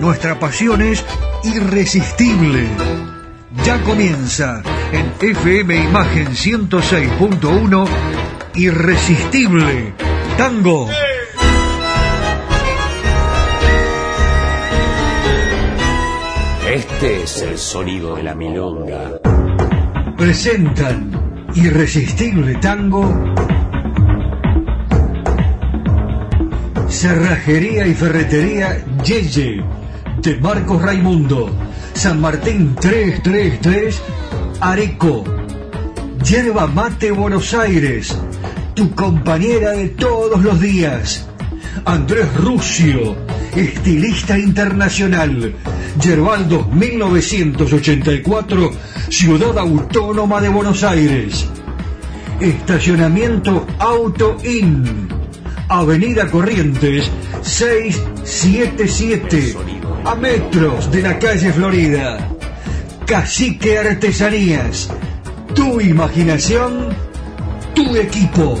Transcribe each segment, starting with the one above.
nuestra pasión es irresistible. Ya comienza en FM Imagen 106.1 Irresistible Tango. Este es el sonido de la milonga. Presentan Irresistible Tango. Cerrajería y Ferretería Yeye Marcos Raimundo, San Martín 333, Areco, Yerba Mate Buenos Aires, tu compañera de todos los días, Andrés Rucio, estilista internacional, Yerbaldo 1984, Ciudad Autónoma de Buenos Aires. Estacionamiento Auto In, Avenida Corrientes 677 a metros de la calle Florida. Cacique Artesanías. Tu imaginación, tu equipo.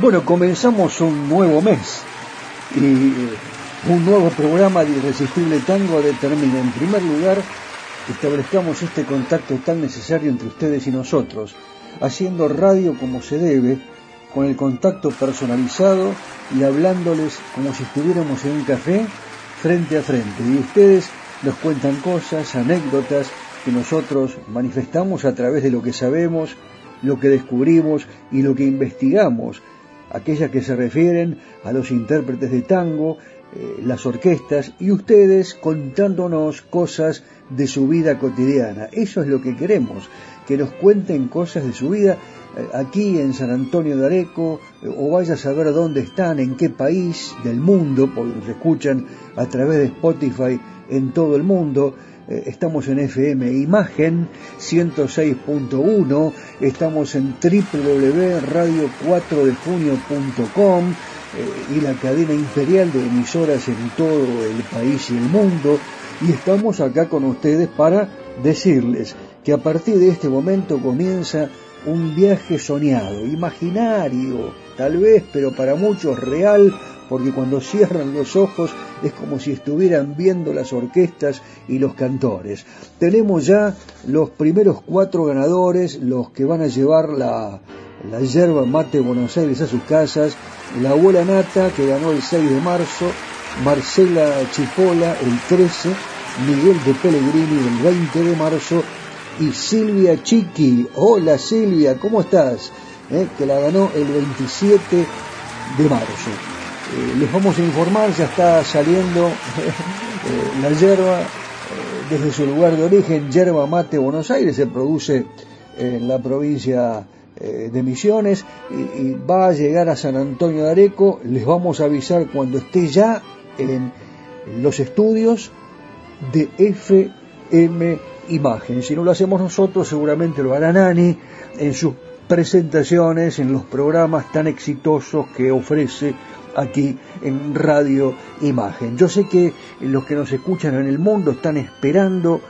Bueno, comenzamos un nuevo mes y un nuevo programa de Irresistible Tango determina, en primer lugar, que establezcamos este contacto tan necesario entre ustedes y nosotros, haciendo radio como se debe, con el contacto personalizado y hablándoles como si estuviéramos en un café frente a frente. Y ustedes nos cuentan cosas, anécdotas que nosotros manifestamos a través de lo que sabemos, lo que descubrimos y lo que investigamos aquellas que se refieren a los intérpretes de tango, eh, las orquestas y ustedes contándonos cosas de su vida cotidiana. Eso es lo que queremos, que nos cuenten cosas de su vida eh, aquí en San Antonio de Areco eh, o vaya a saber dónde están, en qué país del mundo, porque nos escuchan a través de Spotify en todo el mundo. Estamos en FM Imagen 106.1, estamos en www.radio4dejunio.com y la cadena imperial de emisoras en todo el país y el mundo y estamos acá con ustedes para decirles que a partir de este momento comienza un viaje soñado, imaginario, tal vez, pero para muchos real, porque cuando cierran los ojos es como si estuvieran viendo las orquestas y los cantores. Tenemos ya los primeros cuatro ganadores, los que van a llevar la, la yerba mate Buenos Aires a sus casas, la abuela Nata que ganó el 6 de marzo, Marcela Chipola el 13, Miguel de Pellegrini el 20 de marzo y Silvia Chiqui. Hola Silvia, ¿cómo estás? Eh, que la ganó el 27 de marzo. Eh, les vamos a informar, ya está saliendo eh, la yerba desde su lugar de origen, yerba mate Buenos Aires, se produce en la provincia eh, de Misiones y, va a llegar a San Antonio de Areco. Les vamos a avisar cuando esté ya en los estudios de FM Imagen. Si no lo hacemos nosotros, seguramente lo hará Nani en sus presentaciones, en los programas tan exitosos que ofrece aquí en Radio Imagen. Yo sé que los que nos escuchan en el mundo están esperando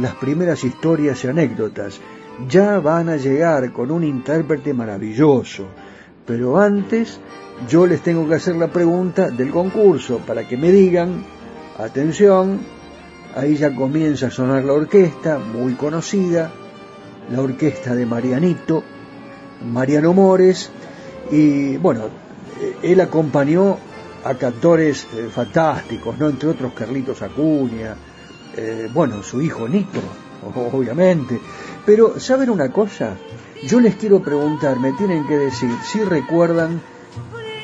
las primeras historias y anécdotas ya van a llegar con un intérprete maravilloso. Pero antes yo les tengo que hacer la pregunta del concurso para que me digan Atención, ahí ya comienza a sonar la orquesta, muy conocida, la orquesta de Marianito, Mariano Mores, y bueno, él acompañó a cantores eh, fantásticos, ¿no? Entre otros Carlitos Acuña, eh, bueno, su hijo Nito, obviamente. Pero, ¿saben una cosa? Yo les quiero preguntar, me tienen que decir si recuerdan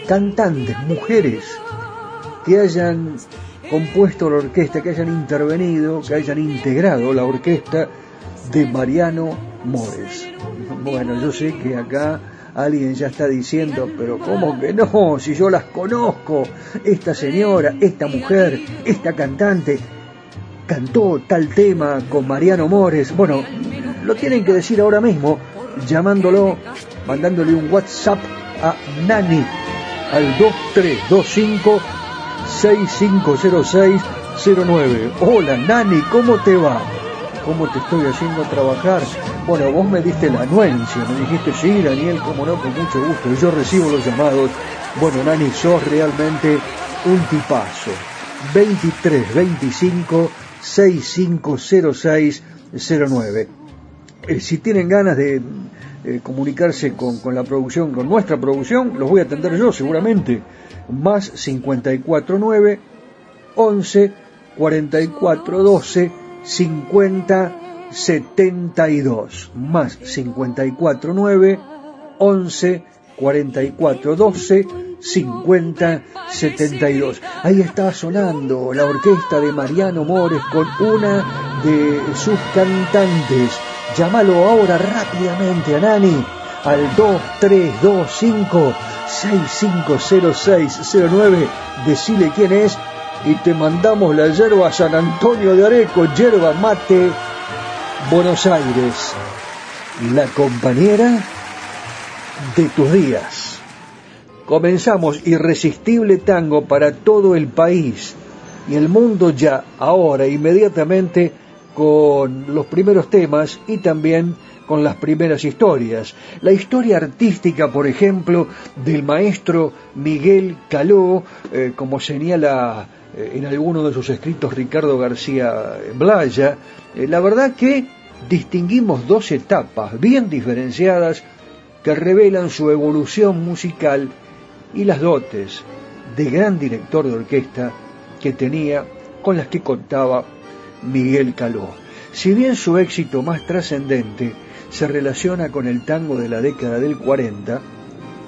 cantantes, mujeres, que hayan compuesto la orquesta, que hayan intervenido, que hayan integrado la orquesta de Mariano Mores. Bueno, yo sé que acá alguien ya está diciendo, pero ¿cómo que no? Si yo las conozco, esta señora, esta mujer, esta cantante, cantó tal tema con Mariano Mores. Bueno, lo tienen que decir ahora mismo, llamándolo, mandándole un WhatsApp a Nani al 2325 650609. Hola Nani, ¿cómo te va? ¿Cómo te estoy haciendo trabajar? Bueno, vos me diste la anuencia, me dijiste, sí, Daniel, cómo no, con mucho gusto. Yo recibo los llamados. Bueno, Nani, sos realmente un tipazo. 23 25 650609. Eh, si tienen ganas de eh, comunicarse con, con, la producción, con nuestra producción, los voy a atender yo seguramente. Más 549 11 44 12 50 72. Más 549 11 44 12 50 72. Ahí está sonando la orquesta de Mariano Mores con una de sus cantantes. Llámalo ahora rápidamente a Nani al 2325 650609. Decile quién es y te mandamos la yerba San Antonio de Areco, yerba mate, Buenos Aires. La compañera de tus días. Comenzamos irresistible tango para todo el país y el mundo ya, ahora, inmediatamente, con los primeros temas y también con las primeras historias. La historia artística, por ejemplo, del maestro Miguel Caló, eh, como señala eh, en alguno de sus escritos Ricardo García Blaya, eh, la verdad que distinguimos dos etapas bien diferenciadas que revelan su evolución musical y las dotes de gran director de orquesta que tenía con las que contaba Miguel Caló. Si bien su éxito más trascendente se relaciona con el tango de la década del 40,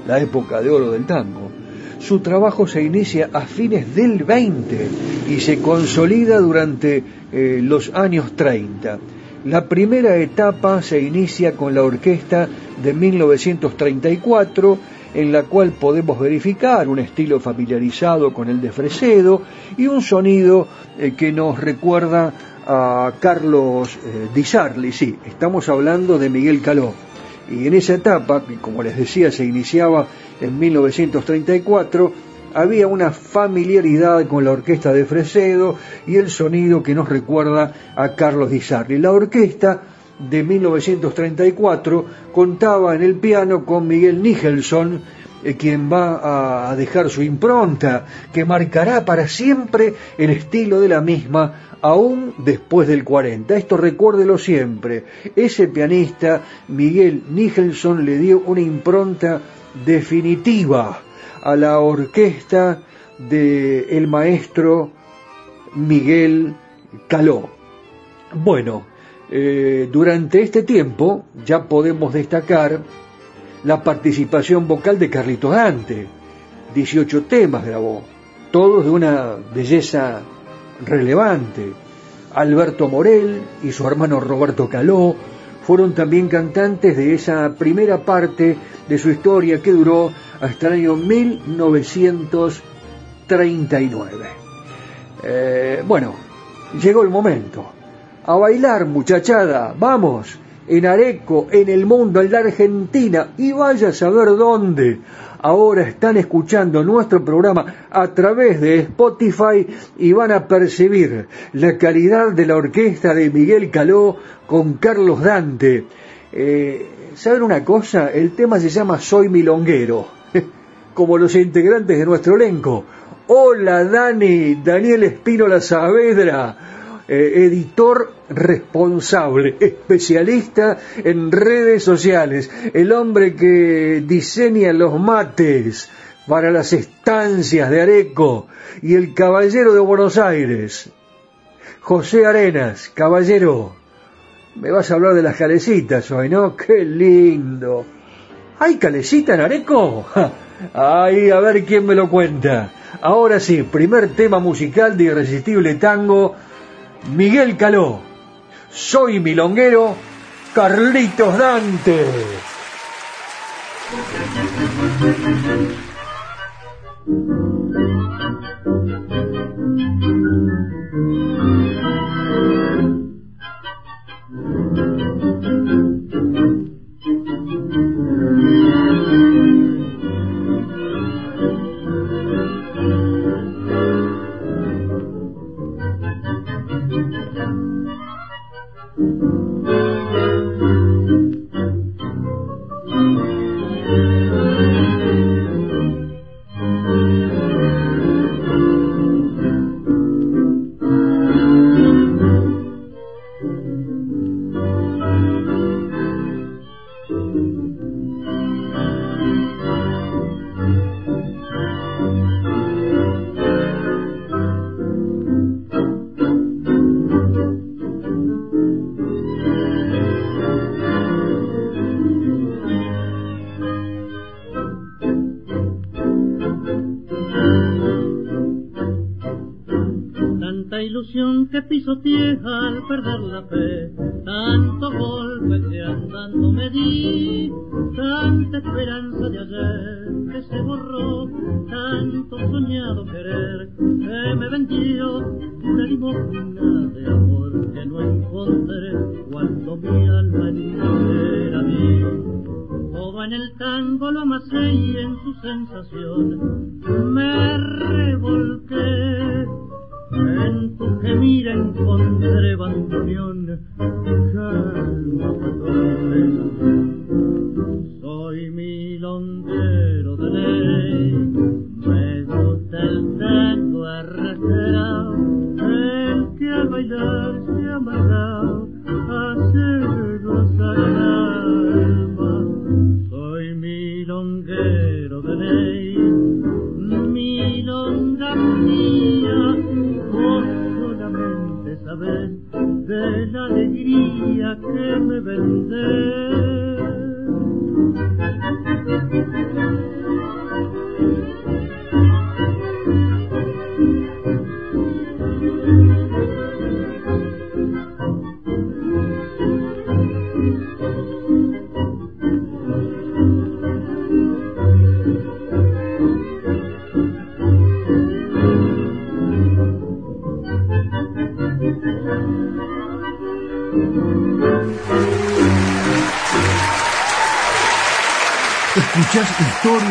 la época de oro del tango, su trabajo se inicia a fines del 20 y se consolida durante eh, los años 30 la primera etapa se inicia con la orquesta de 1934, en la cual podemos verificar un estilo familiarizado con el de Fresedo y un sonido eh, que nos recuerda a Carlos eh, Di Sarli, sí, estamos hablando de Miguel Caló. Y en esa etapa, como les decía se iniciaba en 1934, había una familiaridad con la orquesta de Fresedo y el sonido que nos recuerda a Carlos Di Sarli. La orquesta de 1934 contaba en el piano con Miguel Nicholson, eh, quien va a dejar su impronta, que marcará para siempre el estilo de la misma, aún después del 40. Esto recuérdelo siempre. Ese pianista, Miguel Nicholson, le dio una impronta definitiva a la orquesta del el maestro Miguel Caló. Bueno, eh, durante este tiempo ya podemos destacar la participación vocal de Carlitos Dante. 18 temas grabó, todos de una belleza relevante. Alberto Morel y su hermano Roberto Caló fueron también cantantes de esa primera parte de su historia que duró hasta el año 1939. Eh, bueno, llegó el momento. A bailar, muchachada, vamos, en Areco, en el mundo, en la Argentina, y vaya a saber dónde. Ahora están escuchando nuestro programa a través de Spotify y van a percibir la calidad de la orquesta de Miguel Caló con Carlos Dante. Eh, ¿Saben una cosa? El tema se llama Soy Milonguero como los integrantes de nuestro elenco. Hola Dani, Daniel Espínola Saavedra, eh, editor responsable, especialista en redes sociales, el hombre que diseña los mates para las estancias de Areco y el caballero de Buenos Aires. José Arenas, caballero, me vas a hablar de las calecitas hoy, ¿no? ¡Qué lindo! ¿Hay calecita en Areco? Ay, a ver quién me lo cuenta. Ahora sí, primer tema musical de Irresistible Tango, Miguel Caló. Soy milonguero, Carlitos Dante.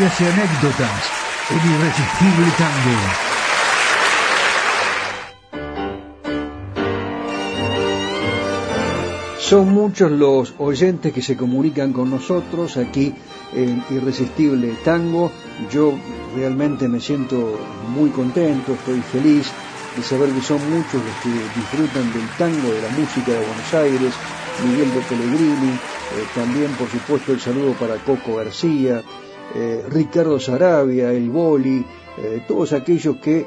Y anécdotas en Irresistible Tango. Son muchos los oyentes que se comunican con nosotros aquí en Irresistible Tango. Yo realmente me siento muy contento, estoy feliz de saber que son muchos los que disfrutan del tango, de la música de Buenos Aires, Miguel de Pellegrini, eh, también por supuesto el saludo para Coco García, eh, Ricardo Sarabia, el Boli, eh, todos aquellos que,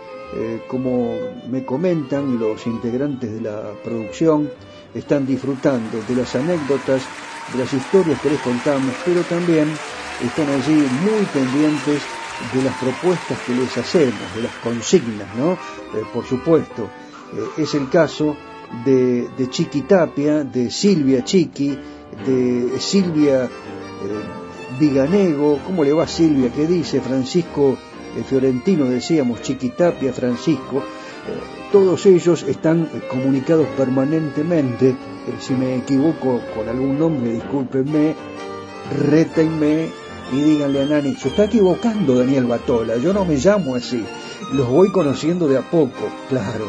como me comentan los integrantes de la producción, están disfrutando de las anécdotas, de las historias que les contamos, pero también están allí muy pendientes de las propuestas que les hacemos, de las consignas, ¿no? por supuesto, es el caso de, de Chiqui Tapia, de Silvia Chiqui, de Silvia eh, Viganego, ¿cómo le va Silvia? ¿Qué dice? Francisco eh, Fiorentino, decíamos, Chiqui Tapia, Francisco, eh, todos ellos están comunicados permanentemente, si me equivoco con algún nombre, discúlpenme, rétenme y díganle a Nani, se está equivocando Daniel Batola, yo no me llamo así, los voy conociendo de a poco, claro,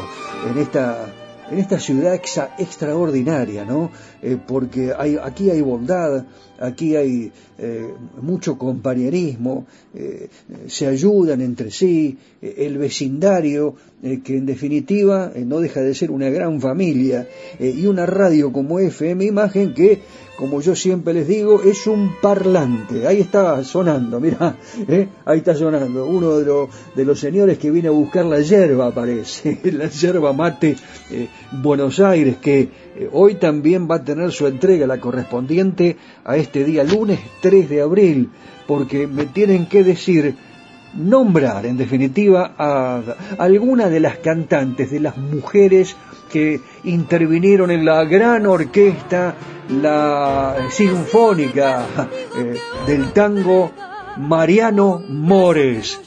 en esta en esta ciudad extraordinaria, ¿no? Eh, porque hay, aquí hay bondad, aquí hay eh, mucho compañerismo, eh, se ayudan entre sí, el vecindario, que en definitiva no deja de ser una gran familia, y una radio como FM Imagen que, como yo siempre les digo, es un parlante. Ahí está sonando, mira, ahí está sonando. Uno de, los de los señores que viene a buscar la yerba, parece, la yerba mate Buenos Aires, que hoy también va a tener su entrega, la correspondiente a este día lunes 3 de abril, porque me tienen que decir, nombrar en definitiva a alguna de las cantantes, de las mujeres que intervinieron en la gran orquesta, la sinfónica eh, del tango Mariano Mores.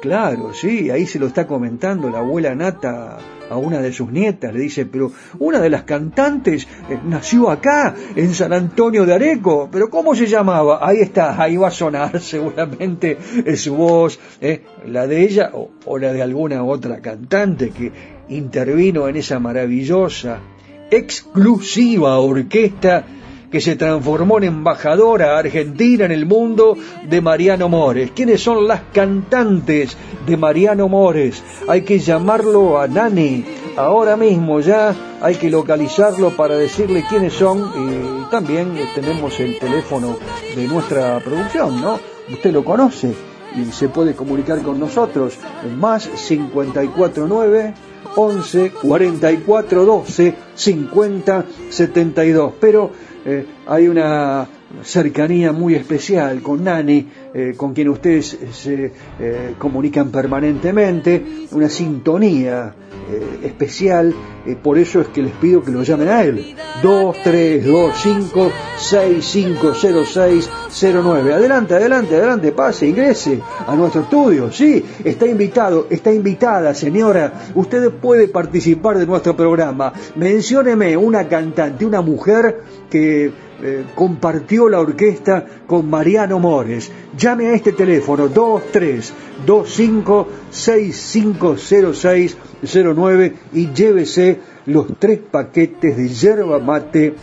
Claro, sí, ahí se lo está comentando la abuela Nata a una de sus nietas, le dice, pero una de las cantantes eh, nació acá, en San Antonio de Areco, pero ¿cómo se llamaba? Ahí está, ahí va a sonar seguramente es su voz, eh, la de ella o, o la de alguna otra cantante que intervino en esa maravillosa, exclusiva orquesta que se transformó en embajadora argentina en el mundo de Mariano Mores. ¿Quiénes son las cantantes de Mariano Mores? Hay que llamarlo a Nani. Ahora mismo ya hay que localizarlo para decirle quiénes son y también tenemos el teléfono de nuestra producción, ¿no? Usted lo conoce y se puede comunicar con nosotros más 549 11 44 12 50 72. Pero eh, hay una cercanía muy especial con Nani, eh, con quien ustedes se eh, comunican permanentemente, una sintonía especial, por eso es que les pido que lo llamen a él. 2325-650609. Adelante, adelante, adelante, pase, ingrese a nuestro estudio. Sí, está invitado, está invitada, señora. Usted puede participar de nuestro programa. Mencióneme una cantante, una mujer que eh, compartió la orquesta con Mariano Mores. Llame a este teléfono 2325650609 y llévese los tres paquetes de yerba mate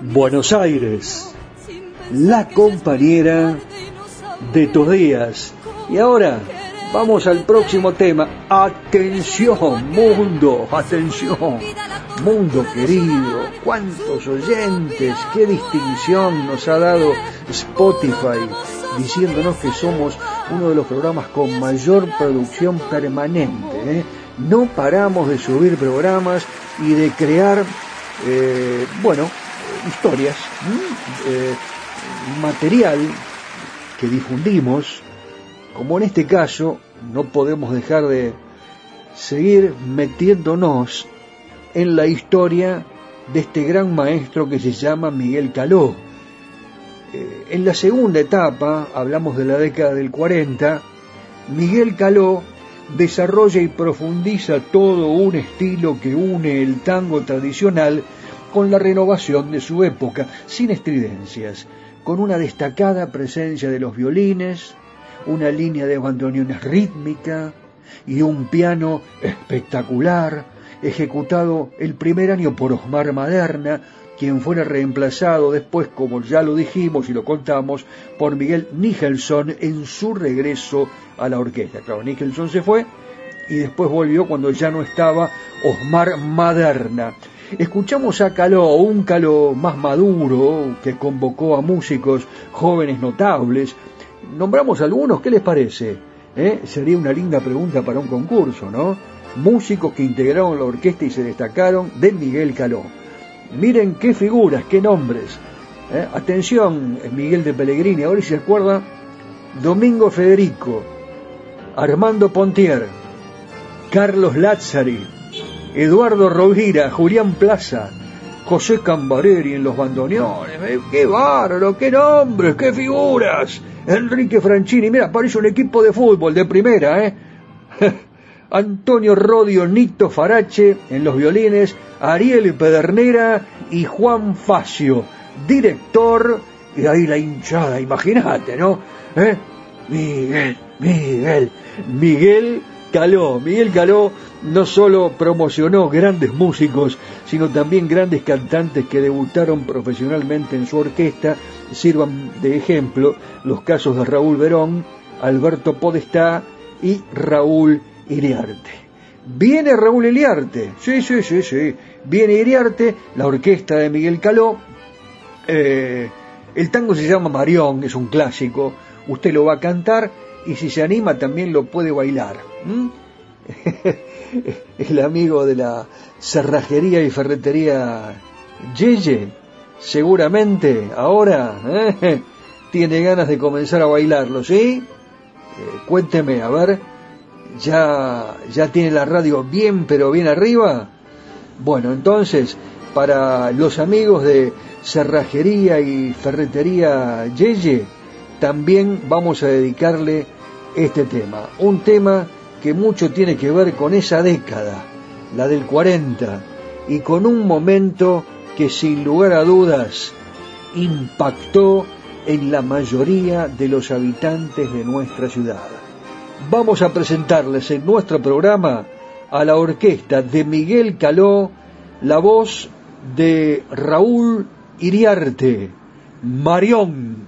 Buenos Aires, la compañera de tus días. Y ahora vamos al próximo tema. Atención, mundo, atención, mundo querido. Cuántos oyentes, qué distinción nos ha dado Spotify diciéndonos que somos uno de los programas con mayor producción permanente. ¿eh? no paramos de subir programas y de crear, eh, bueno, historias, eh, material que difundimos, como en este caso, no podemos dejar de seguir metiéndonos en la historia de este gran maestro que se llama Miguel Caló. Eh, en la segunda etapa, hablamos de la década del 40, Miguel Caló desarrolla y profundiza todo un estilo que une el tango tradicional con la renovación de su época, sin estridencias, con una destacada presencia de los violines, una línea de bandoneones rítmica y un piano espectacular, ejecutado el primer año por Osmar Maderna, quien fuera reemplazado después, como ya lo dijimos y lo contamos, por Miguel Nicholson en su regreso a la orquesta. Claro, Nicholson se fue y después volvió cuando ya no estaba Osmar Maderna. Escuchamos a Caló, un Caló más maduro que convocó a músicos jóvenes notables. Nombramos algunos, ¿qué les parece? ¿Eh? Sería una linda pregunta para un concurso, ¿no? Músicos que integraron la orquesta y se destacaron de Miguel Caló. Miren qué figuras, qué nombres. ¿Eh? Atención, Miguel de Pellegrini, ahora se acuerda, Domingo Federico, Armando Pontier, Carlos Lazzari, Eduardo Rovira, Julián Plaza, José Cambareri en los bandoneones, eh, qué bárbaro, qué nombres, qué figuras. Enrique Franchini, mira, parece un equipo de fútbol de primera, ¿eh? Antonio Rodio Nito Farache en los violines, Ariel Pedernera y Juan Facio, director, y ahí la hinchada, imagínate, ¿no? ¿Eh? Miguel, Miguel, Miguel Caló, Miguel Caló, no solo promocionó grandes músicos, sino también grandes cantantes que debutaron profesionalmente en su orquesta. Sirvan de ejemplo los casos de Raúl Verón, Alberto Podestá y Raúl Iriarte. Viene Raúl Iriarte, sí, sí, sí, sí, viene Iriarte, la orquesta de Miguel Caló. Eh, el tango se llama Marión, es un clásico, usted lo va a cantar y si se anima también lo puede bailar. el amigo de la cerrajería y ferretería Yeye, seguramente ahora ¿eh? tiene ganas de comenzar a bailarlo, ¿sí? Eh, cuénteme, a ver, ¿ya, ¿ya tiene la radio bien pero bien arriba? Bueno, entonces, para los amigos de cerrajería y ferretería Yeye, también vamos a dedicarle este tema, un tema que mucho tiene que ver con esa década, la del 40, y con un momento que sin lugar a dudas impactó en la mayoría de los habitantes de nuestra ciudad. Vamos a presentarles en nuestro programa a la orquesta de Miguel Caló, la voz de Raúl Iriarte, Marión.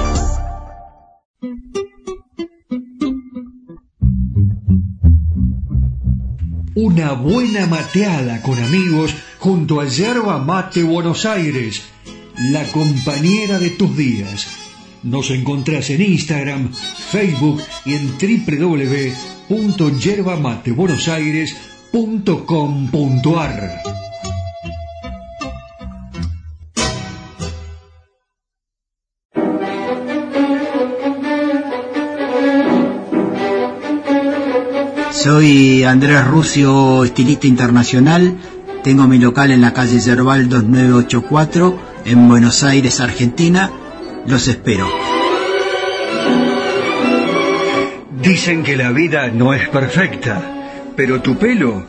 Una buena mateada con amigos junto a Yerba Mate Buenos Aires, la compañera de tus días. Nos encontrás en Instagram, Facebook y en www.yerbamatebuenosaires.com.ar. Soy Andrés Rucio, estilista internacional. Tengo mi local en la calle Yerbal 2984 en Buenos Aires, Argentina. Los espero. Dicen que la vida no es perfecta, pero tu pelo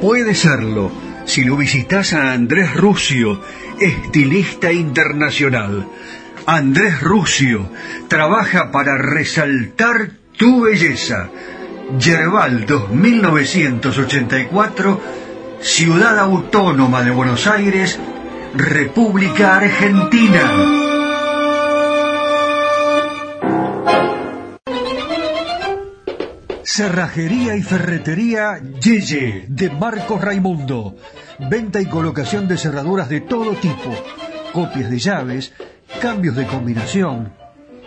puede serlo si lo visitas a Andrés Rucio, estilista internacional. Andrés Rucio trabaja para resaltar tu belleza Yerbal 2984, Ciudad Autónoma de Buenos Aires, República Argentina. Cerrajería y ferretería Yeye de Marcos Raimundo. Venta y colocación de cerraduras de todo tipo. Copias de llaves, cambios de combinación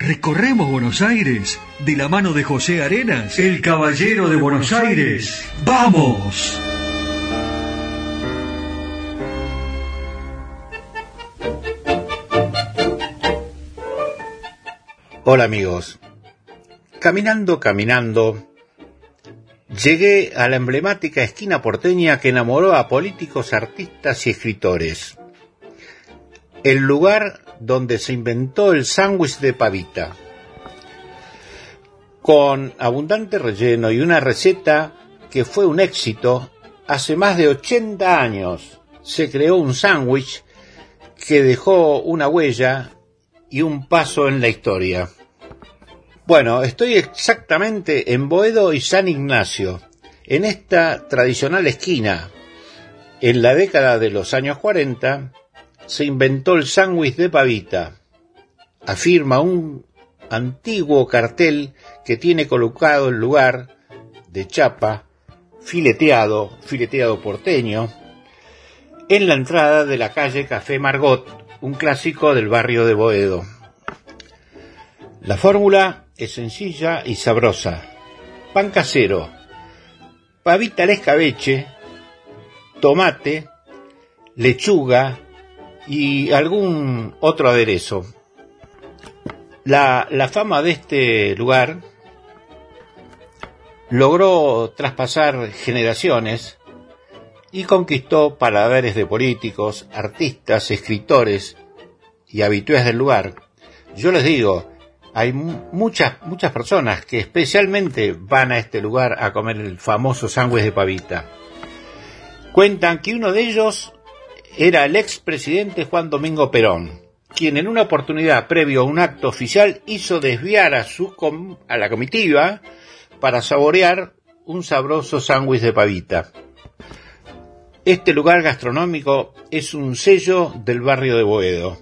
Recorremos Buenos Aires de la mano de José Arenas, el caballero de Buenos Aires. ¡Vamos! Hola amigos. Caminando, caminando, llegué a la emblemática esquina porteña que enamoró a políticos, artistas y escritores. El lugar donde se inventó el sándwich de pavita. Con abundante relleno y una receta que fue un éxito, hace más de 80 años se creó un sándwich que dejó una huella y un paso en la historia. Bueno, estoy exactamente en Boedo y San Ignacio, en esta tradicional esquina. En la década de los años 40 se inventó el sándwich de pavita, afirma un antiguo cartel que tiene colocado el lugar de chapa, fileteado, fileteado porteño, en la entrada de la calle Café Margot, un clásico del barrio de Boedo. La fórmula es sencilla y sabrosa. Pan casero, pavita al escabeche, tomate, lechuga, y algún otro aderezo. La, la fama de este lugar logró traspasar generaciones y conquistó paladares de políticos, artistas, escritores y habitués del lugar, yo les digo, hay muchas, muchas personas que especialmente van a este lugar a comer el famoso sándwich de pavita. Cuentan que uno de ellos era el expresidente Juan Domingo Perón, quien en una oportunidad previo a un acto oficial hizo desviar a, su a la comitiva para saborear un sabroso sándwich de pavita. Este lugar gastronómico es un sello del barrio de Boedo.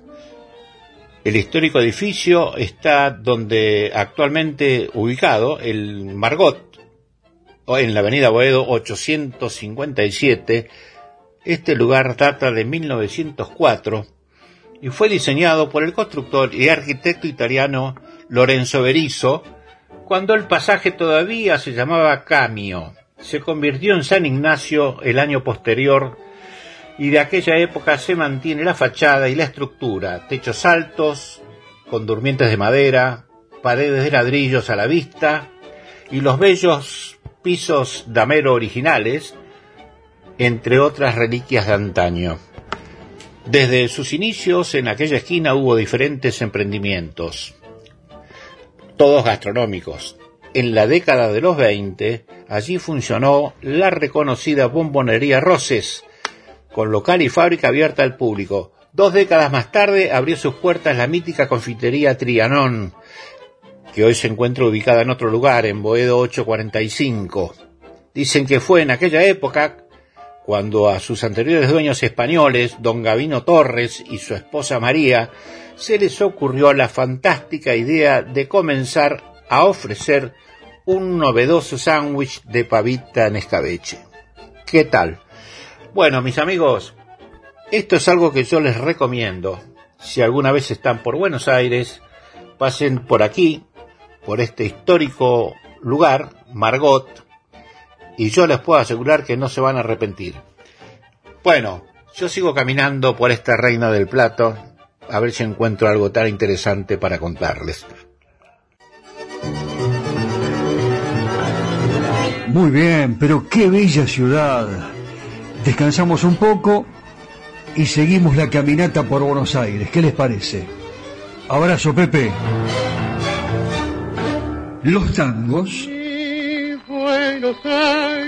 El histórico edificio está donde actualmente ubicado el Margot, en la avenida Boedo 857. Este lugar data de 1904 y fue diseñado por el constructor y arquitecto italiano Lorenzo Berizo cuando el pasaje todavía se llamaba Camio. Se convirtió en San Ignacio el año posterior y de aquella época se mantiene la fachada y la estructura, techos altos, con durmientes de madera, paredes de ladrillos a la vista y los bellos pisos damero originales, entre otras reliquias de antaño. Desde sus inicios en aquella esquina hubo diferentes emprendimientos, todos gastronómicos, en la década de los 20, allí funcionó la reconocida bombonería Roses, con local y fábrica abierta al público. Dos décadas más tarde abrió sus puertas la mítica confitería Trianón, que hoy se encuentra ubicada en otro lugar, en Boedo 845. Dicen que fue en aquella época cuando a sus anteriores dueños españoles, don Gavino Torres y su esposa María, se les ocurrió la fantástica idea de comenzar a ofrecer un novedoso sándwich de pavita en escabeche. ¿Qué tal? Bueno, mis amigos, esto es algo que yo les recomiendo. Si alguna vez están por Buenos Aires, pasen por aquí, por este histórico lugar, Margot, y yo les puedo asegurar que no se van a arrepentir. Bueno, yo sigo caminando por esta reina del plato, a ver si encuentro algo tan interesante para contarles. Muy bien, pero qué bella ciudad. Descansamos un poco y seguimos la caminata por Buenos Aires. ¿Qué les parece? Abrazo, Pepe. Los tangos. Buenos Aires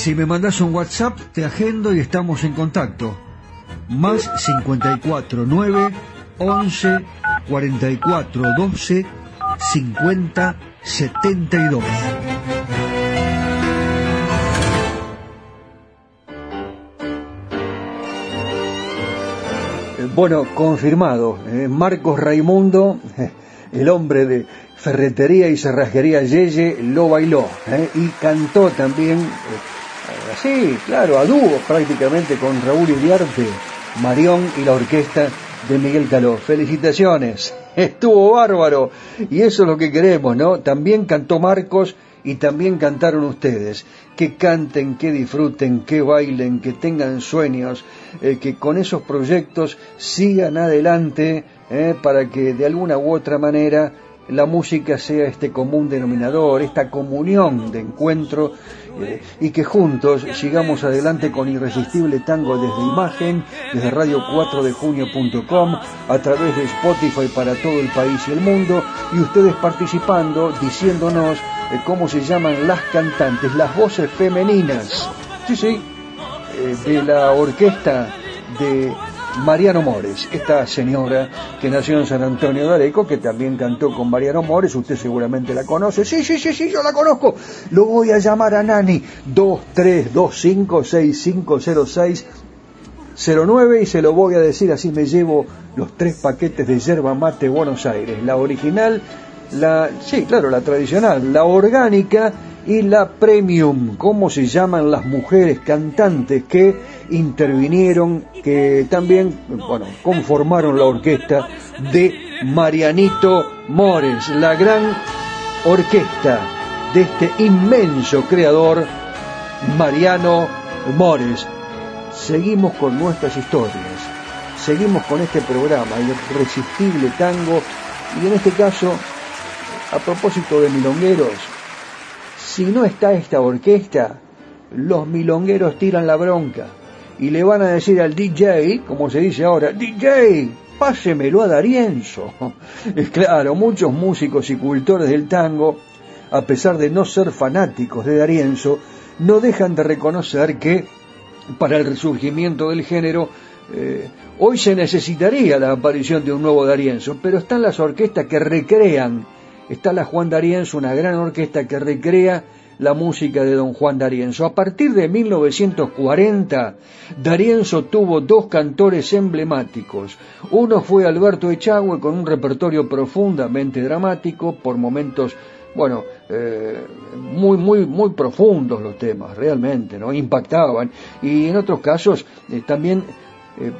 Si me mandas un WhatsApp, te agendo y estamos en contacto. Más 54 9 11 44 12 50 72. Bueno, confirmado. Eh, Marcos Raimundo, el hombre de ferretería y cerrajería Yeye, lo bailó eh, y cantó también, eh, así, claro, a dúo prácticamente con Raúl Iriarte, Marión y la orquesta de Miguel Caló. Felicitaciones, estuvo bárbaro y eso es lo que queremos, ¿no? También cantó Marcos y también cantaron ustedes. Que canten, que disfruten, que bailen, que tengan sueños, eh, que con esos proyectos sigan adelante eh, para que de alguna u otra manera la música sea este común denominador, esta comunión de encuentro eh, y que juntos sigamos adelante con Irresistible Tango desde imagen, desde radio4dejunio.com, a través de Spotify para todo el país y el mundo y ustedes participando, diciéndonos eh, cómo se llaman las cantantes, las voces femeninas. Sí, sí, eh, de la orquesta de Mariano Mores, esta señora que nació en San Antonio de Areco, que también cantó con Mariano Mores, usted seguramente la conoce. Sí, sí, sí, sí, yo la conozco. Lo voy a llamar a Nani 2325650609 y se lo voy a decir, así me llevo los tres paquetes de yerba mate Buenos Aires, la original la, sí, claro, la tradicional, la orgánica y la Premium, cómo se llaman las mujeres cantantes que intervinieron, que también, bueno, conformaron la orquesta de Marianito Mores, la gran orquesta de este inmenso creador, Mariano Mores. Seguimos con nuestras historias, seguimos con este programa, el irresistible tango, y en este caso, a propósito de milongueros, si no está esta orquesta, los milongueros tiran la bronca y le van a decir al DJ, como se dice ahora, DJ, pásemelo a Darienzo. Es claro, muchos músicos y cultores del tango, a pesar de no ser fanáticos de Darienzo, no dejan de reconocer que para el resurgimiento del género eh, hoy se necesitaría la aparición de un nuevo Darienzo, pero están las orquestas que recrean está la Juan D'Arienzo, una gran orquesta que recrea la música de don Juan D'Arienzo. A partir de 1940, D'Arienzo tuvo dos cantores emblemáticos. Uno fue Alberto Echagüe con un repertorio profundamente dramático, por momentos, bueno, eh, muy, muy, muy profundos los temas, realmente, ¿no? Impactaban. Y en otros casos, eh, también eh,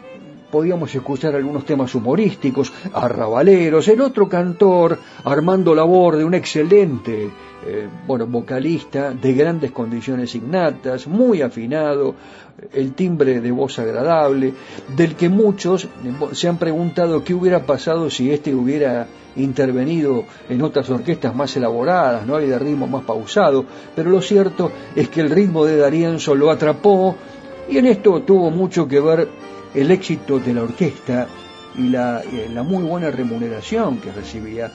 podíamos escuchar algunos temas humorísticos, arrabaleros, el otro cantor, Armando Laborde, un excelente, eh, bueno, vocalista de grandes condiciones innatas, muy afinado, el timbre de voz agradable, del que muchos se han preguntado qué hubiera pasado si este hubiera intervenido en otras orquestas más elaboradas, no hay de ritmo más pausado, pero lo cierto es que el ritmo de Darienzo lo atrapó y en esto tuvo mucho que ver el éxito de la orquesta y la, la muy buena remuneración que recibía,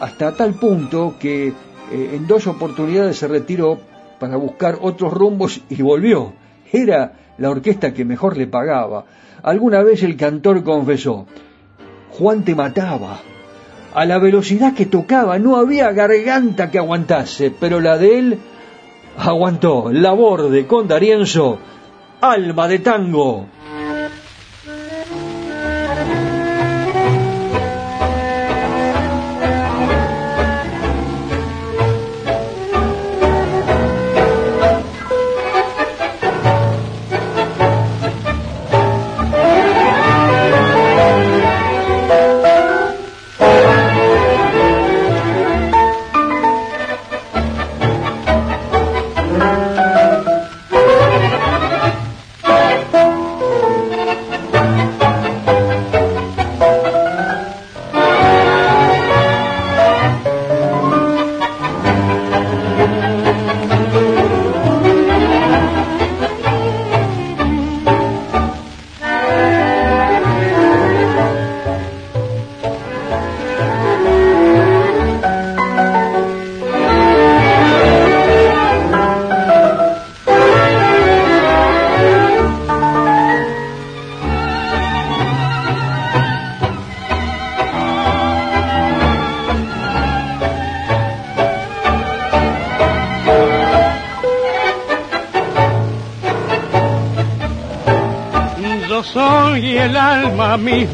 hasta tal punto que eh, en dos oportunidades se retiró para buscar otros rumbos y volvió. Era la orquesta que mejor le pagaba. Alguna vez el cantor confesó, Juan te mataba. A la velocidad que tocaba no había garganta que aguantase, pero la de él aguantó. La borde con Darienzo, alma de tango.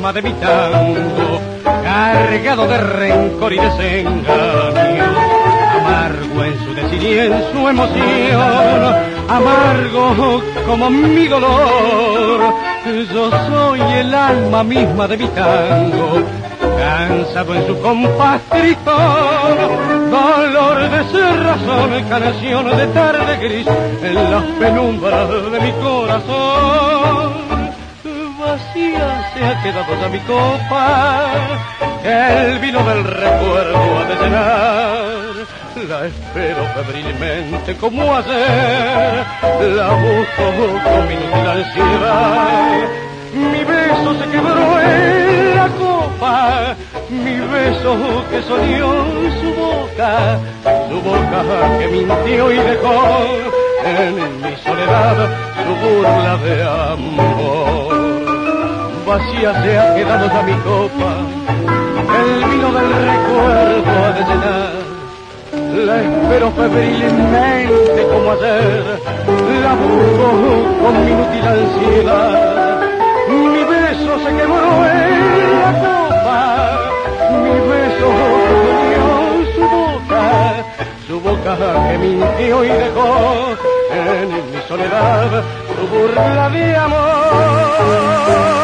Misma de mi tango, cargado de rencor y desengaño, amargo en su decir y en su emoción, amargo como mi dolor. Yo soy el alma misma de mi tango, cansado en su compás dolor de ser razón, canción de tarde gris en las penumbras de mi corazón ha quedado ya mi copa, el vino del recuerdo ha de llenar. La espero febrilmente como ayer, la busco con inútil ansiedad. Mi beso se quebró en la copa, mi beso que soñó su boca, su boca que mintió y dejó en mi soledad su burla de amor vacía se ha quedado ya mi copa, el vino del recuerdo ha de llenar. La espero febrilmente como ayer, la busco con mi inútil ansiedad. Mi beso se quebró en la copa, mi beso que su boca, su boca que mintió y dejó en mi soledad su burla de amor.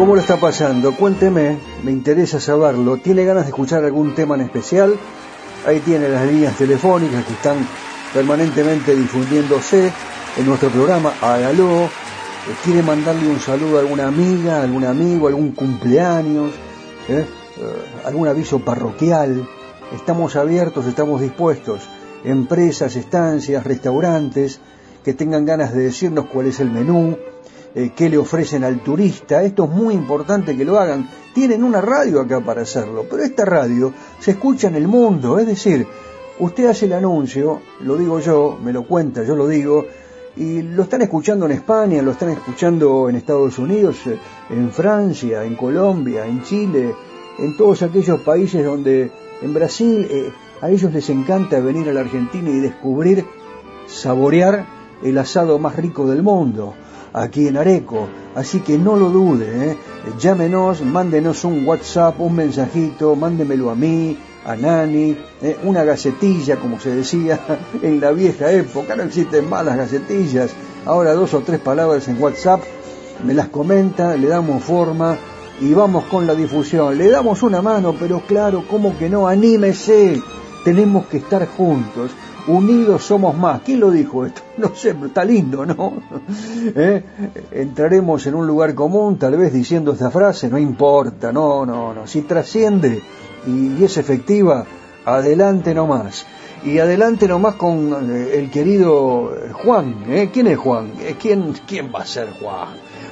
¿Cómo lo está pasando? Cuénteme, me interesa saberlo. ¿Tiene ganas de escuchar algún tema en especial? Ahí tiene las líneas telefónicas que están permanentemente difundiéndose en nuestro programa. Hágalo. ¿Quiere mandarle un saludo a alguna amiga, algún amigo, algún cumpleaños? ¿Eh? Eh, ¿Algún aviso parroquial? Estamos abiertos, estamos dispuestos. Empresas, estancias, restaurantes que tengan ganas de decirnos cuál es el menú, eh, qué le ofrecen al turista. Esto es muy importante que lo hagan. Tienen una radio acá para hacerlo, pero esta radio se escucha en el mundo. Es decir, usted hace el anuncio, lo digo yo, me lo cuenta, yo lo digo, y lo están escuchando en España, lo están escuchando en Estados Unidos, eh, en Francia, en Colombia, en Chile, en todos aquellos países donde, en Brasil, eh, a ellos les encanta venir a la Argentina y descubrir, saborear el asado más rico del mundo aquí en Areco. Así que no lo dude, ¿eh? llámenos, mándenos un WhatsApp, un mensajito, mándemelo a mí, a Nani, ¿eh? una gacetilla, como se decía en la vieja época, no existen malas gacetillas, ahora dos o tres palabras en WhatsApp, me las comenta, le damos forma y vamos con la difusión. Le damos una mano, pero claro, ¿cómo que no? Anímese, tenemos que estar juntos unidos somos más. ¿Quién lo dijo esto? No sé, pero está lindo, ¿no? ¿Eh? Entraremos en un lugar común, tal vez diciendo esta frase, no importa, no, no, no. Si trasciende y es efectiva, adelante nomás. Y adelante nomás con eh, el querido Juan. ¿eh? ¿Quién es Juan? ¿Quién, ¿Quién va a ser Juan?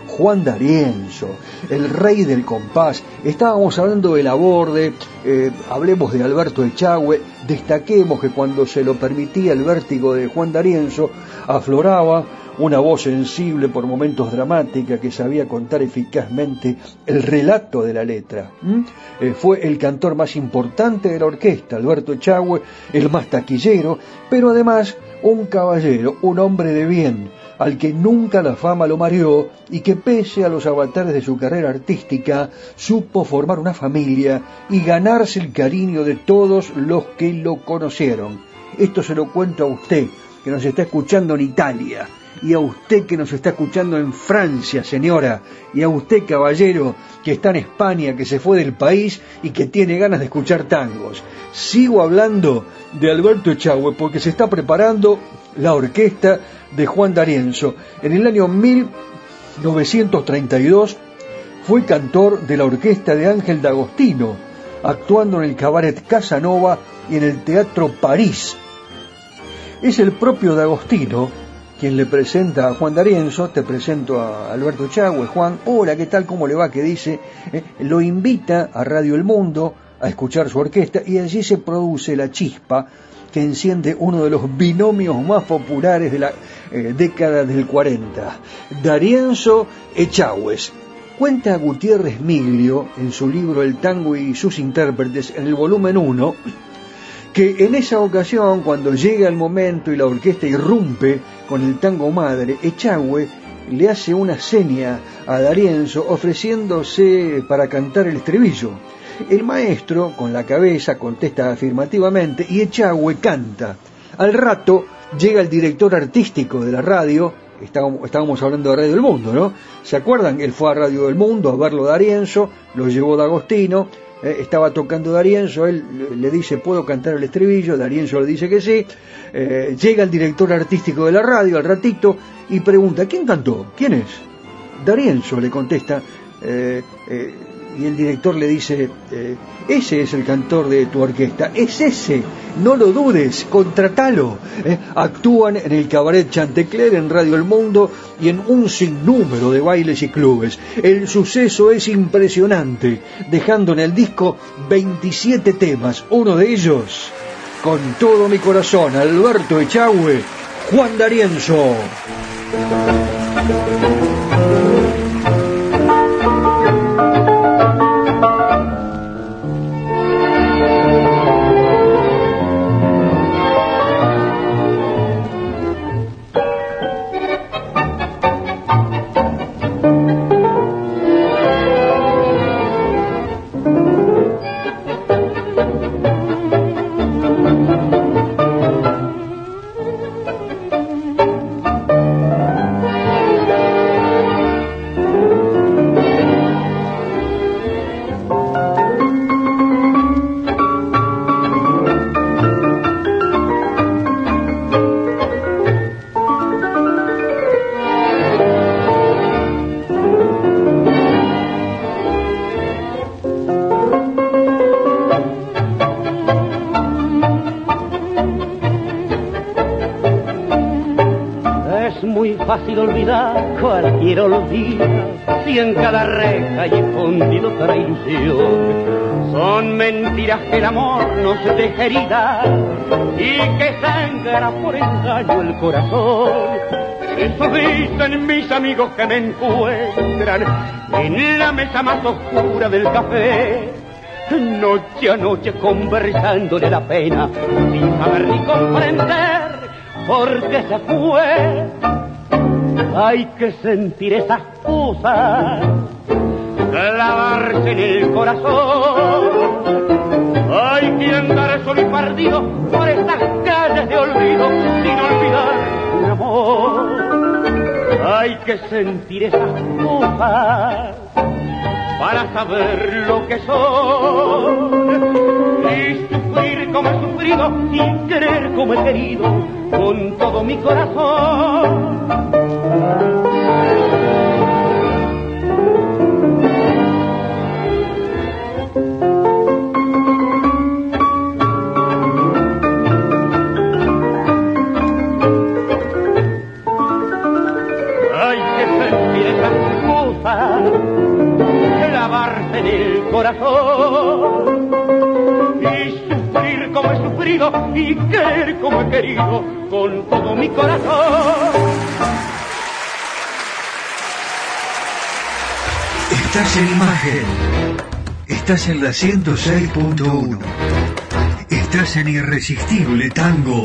Juan D'Arienzo, el rey del compás. Estábamos hablando del aborde, eh, hablemos de Alberto Echagüe, destaquemos que cuando se lo permitía el vértigo de Juan D'Arienzo, afloraba una voz sensible por momentos dramática que sabía contar eficazmente el relato de la letra. Eh, fue el cantor más importante de la orquesta, Alberto Echagüe, el más taquillero, pero además un caballero, un hombre de bien, al que nunca la fama lo mareó y que pese a los avatares de su carrera artística, supo formar una familia y ganarse el cariño de todos los que lo conocieron. Esto se lo cuento a usted, que nos está escuchando en Italia, y a usted que nos está escuchando en Francia, señora, y a usted, caballero, que está en España, que se fue del país y que tiene ganas de escuchar tangos. Sigo hablando de Alberto Echagüe porque se está preparando la orquesta de Juan D'Arienzo. En el año 1932 fue cantor de la orquesta de Ángel D'Agostino, actuando en el cabaret Casanova y en el Teatro París. Es el propio D'Agostino quien le presenta a Juan D'Arienzo, te presento a Alberto Chagüe, Juan, hola, ¿qué tal? ¿Cómo le va? Que dice, eh, lo invita a Radio El Mundo a escuchar su orquesta y allí se produce la chispa que enciende uno de los binomios más populares de la eh, década del 40, D'Arienzo Echagües. Cuenta Gutiérrez Miglio en su libro El tango y sus intérpretes en el volumen 1 que en esa ocasión, cuando llega el momento y la orquesta irrumpe con el tango madre, Echagüe le hace una seña a D'Arienzo ofreciéndose para cantar el estribillo. El maestro, con la cabeza, contesta afirmativamente y Echagüe canta. Al rato llega el director artístico de la radio, estábamos, hablando de Radio del Mundo, ¿no? ¿Se acuerdan? Él fue a Radio del Mundo a verlo de Arienzo, lo llevó D'Agostino, eh, estaba tocando D'Arienzo, él le dice, ¿puedo cantar el estribillo? D'Arienzo le dice que sí. Eh, llega el director artístico de la radio al ratito y pregunta, ¿quién cantó? ¿Quién es? D'Arienzo le contesta, eh, y el director le dice, eh, ese es el cantor de tu orquesta, es ese, no lo dudes, contratalo. Eh, actúan en el cabaret Chantecler, en Radio El Mundo y en un sinnúmero de bailes y clubes. El suceso es impresionante, dejando en el disco 27 temas, uno de ellos, con todo mi corazón, Alberto Echagüe, Juan D'Arienzo. El amor no se deja herida y que sangra por engaño el corazón. Eso dicen mis amigos que me encuentran en la mesa más oscura del café. Noche a noche conversándole la pena sin saber ni comprender por qué se fue hay que sentir esas cosas, clavarse en el corazón. Que andar solo y perdido por estas calles de olvido sin olvidar un amor. Hay que sentir esas cosas para saber lo que son y sufrir como he sufrido y querer como he querido con todo mi corazón. Corazón y sufrir como he sufrido y querer como he querido con todo mi corazón. Estás en imagen. Estás en la 106.1. Estás en Irresistible Tango.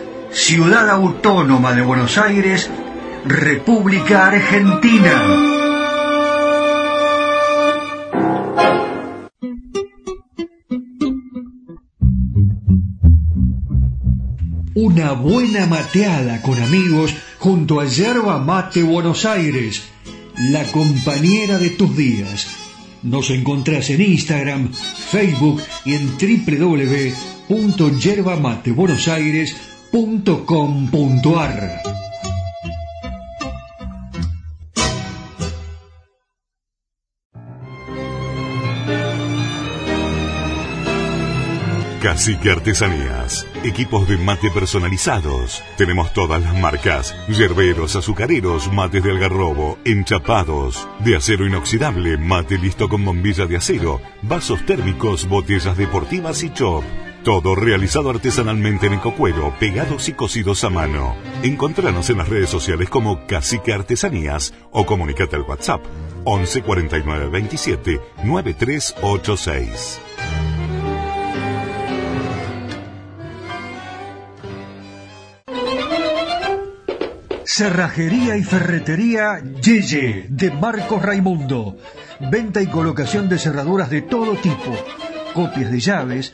Ciudad Autónoma de Buenos Aires, República Argentina. Una buena mateada con amigos junto a Yerba Mate Buenos Aires, la compañera de tus días nos encontrás en Instagram, Facebook y en www.yerbamatebuenosaires.com.ar. Cacique Artesanías. Equipos de mate personalizados. Tenemos todas las marcas. Yerberos, azucareros, mates de algarrobo, enchapados. De acero inoxidable, mate listo con bombilla de acero. Vasos térmicos, botellas deportivas y chop. Todo realizado artesanalmente en ecocuero, pegados y cocidos a mano. Encontranos en las redes sociales como Cacique Artesanías o comunicate al WhatsApp 11 49 27 9386. Cerrajería y Ferretería Yeye de Marcos Raimundo. Venta y colocación de cerraduras de todo tipo. Copias de llaves,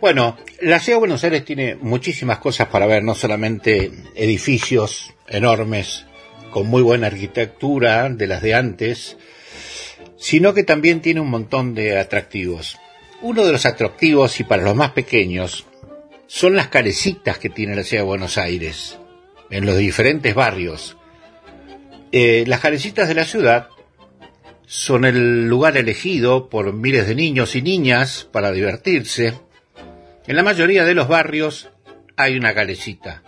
Bueno, la ciudad de Buenos Aires tiene muchísimas cosas para ver, no solamente edificios enormes con muy buena arquitectura de las de antes, sino que también tiene un montón de atractivos. Uno de los atractivos, y para los más pequeños, son las carecitas que tiene la ciudad de Buenos Aires, en los diferentes barrios. Eh, las carecitas de la ciudad son el lugar elegido por miles de niños y niñas para divertirse. En la mayoría de los barrios hay una calecita.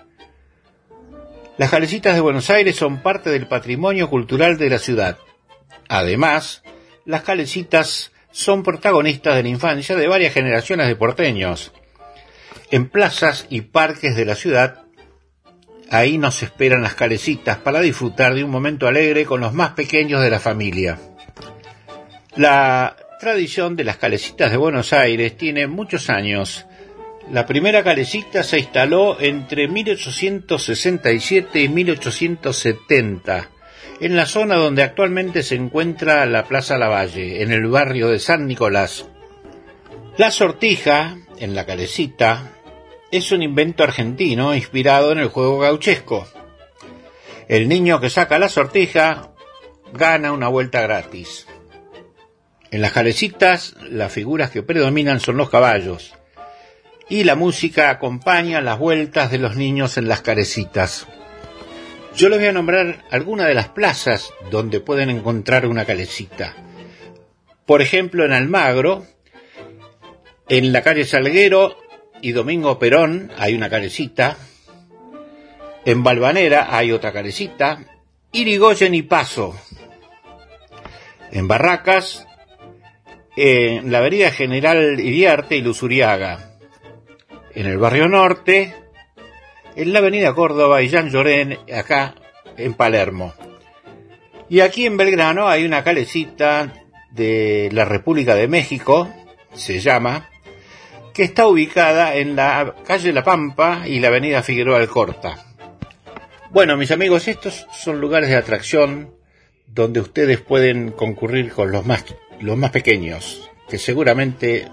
Las calecitas de Buenos Aires son parte del patrimonio cultural de la ciudad. Además, las calecitas son protagonistas de la infancia de varias generaciones de porteños. En plazas y parques de la ciudad, ahí nos esperan las calecitas para disfrutar de un momento alegre con los más pequeños de la familia. La tradición de las calecitas de Buenos Aires tiene muchos años. La primera calecita se instaló entre 1867 y 1870 en la zona donde actualmente se encuentra la Plaza Lavalle, en el barrio de San Nicolás. La sortija, en la calecita, es un invento argentino inspirado en el juego gauchesco. El niño que saca la sortija gana una vuelta gratis. En las calecitas las figuras que predominan son los caballos y la música acompaña las vueltas de los niños en las calecitas. Yo les voy a nombrar algunas de las plazas donde pueden encontrar una calecita. Por ejemplo, en Almagro, en la calle Salguero y Domingo Perón hay una calecita. En Balvanera hay otra calecita. Irigoyen y Paso. En Barracas en la avenida General Iriarte y Luzuriaga. En el barrio norte, en la avenida Córdoba y Jean Llorén, acá en Palermo. Y aquí en Belgrano hay una calecita de la República de México, se llama, que está ubicada en la calle La Pampa y la avenida Figueroa Alcorta. Bueno, mis amigos, estos son lugares de atracción donde ustedes pueden concurrir con los más los más pequeños, que seguramente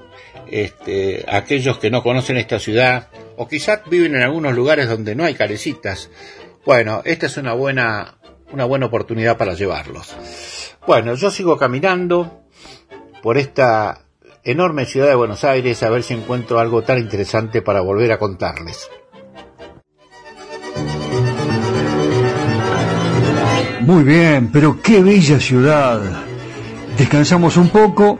este, aquellos que no conocen esta ciudad o quizás viven en algunos lugares donde no hay carecitas, bueno, esta es una buena, una buena oportunidad para llevarlos. Bueno, yo sigo caminando por esta enorme ciudad de Buenos Aires a ver si encuentro algo tan interesante para volver a contarles. Muy bien, pero qué bella ciudad. Descansamos un poco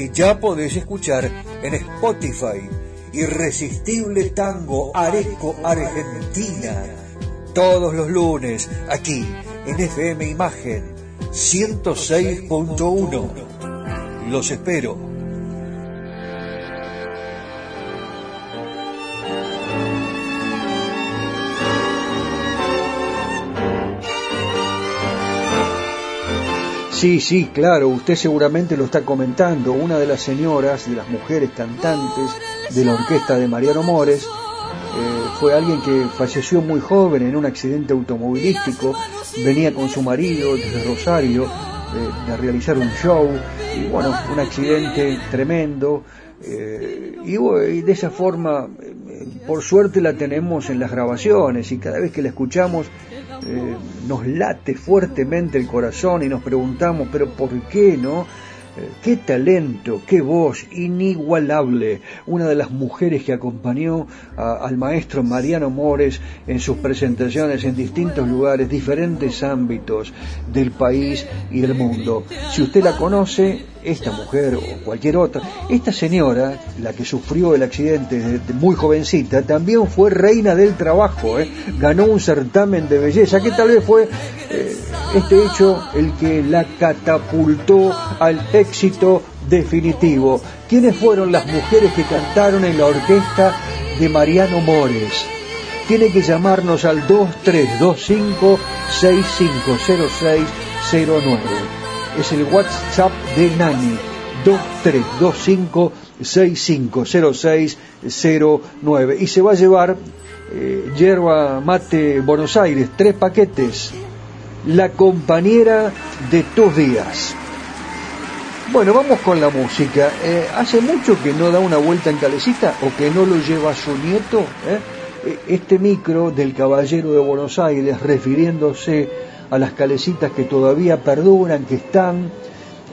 que ya podés escuchar en Spotify. Irresistible Tango Areco Argentina. Todos los lunes aquí en FM Imagen 106.1. Los espero. Sí, sí, claro, usted seguramente lo está comentando. Una de las señoras, de las mujeres cantantes de la orquesta de Mariano Mores, eh, fue alguien que falleció muy joven en un accidente automovilístico. Venía con su marido desde Rosario eh, de realizar un show y bueno, un accidente tremendo. Eh, y, de esa forma, por suerte la tenemos en las grabaciones y cada vez que la escuchamos eh, nos late fuertemente el corazón y nos preguntamos, pero ¿por qué no? Eh, qué talento, qué voz inigualable. Una de las mujeres que acompañó al maestro Mariano Mores en sus presentaciones en distintos lugares, diferentes ámbitos del país y del mundo. Si usted la conoce, esta mujer o cualquier otra, esta señora, la que sufrió el accidente desde muy jovencita, también fue reina del trabajo, ¿eh? ganó un certamen de belleza, que tal vez fue eh, este hecho el que la catapultó al éxito definitivo. ¿Quiénes fueron las mujeres que cantaron en la orquesta de Mariano Mores? Tiene que llamarnos al 2325 650609 es el WhatsApp de Nani 2325 650609 y se va a llevar eh, yerba mate Buenos Aires, tres paquetes, la compañera de tus días. Bueno, vamos con la música. Eh, ¿Hace mucho que no da una vuelta en calecita o que no lo lleva su nieto? Eh? Este micro del Caballero de Buenos Aires, refiriéndose a las calecitas que todavía perduran, que están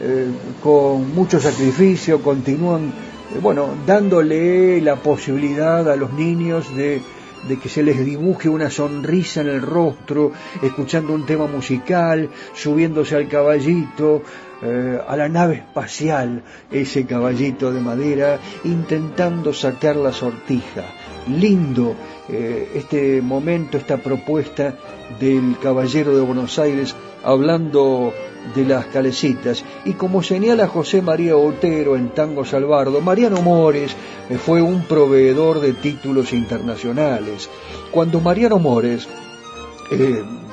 eh, con mucho sacrificio, continúan, eh, bueno, dándole la posibilidad a los niños de, de que se les dibuje una sonrisa en el rostro, escuchando un tema musical, subiéndose al caballito, eh, a la nave espacial, ese caballito de madera, intentando sacar la sortija. Lindo eh, este momento, esta propuesta del caballero de Buenos Aires hablando de las calecitas. Y como señala José María Otero en Tango Salvardo, Mariano Mores eh, fue un proveedor de títulos internacionales. Cuando Mariano Mores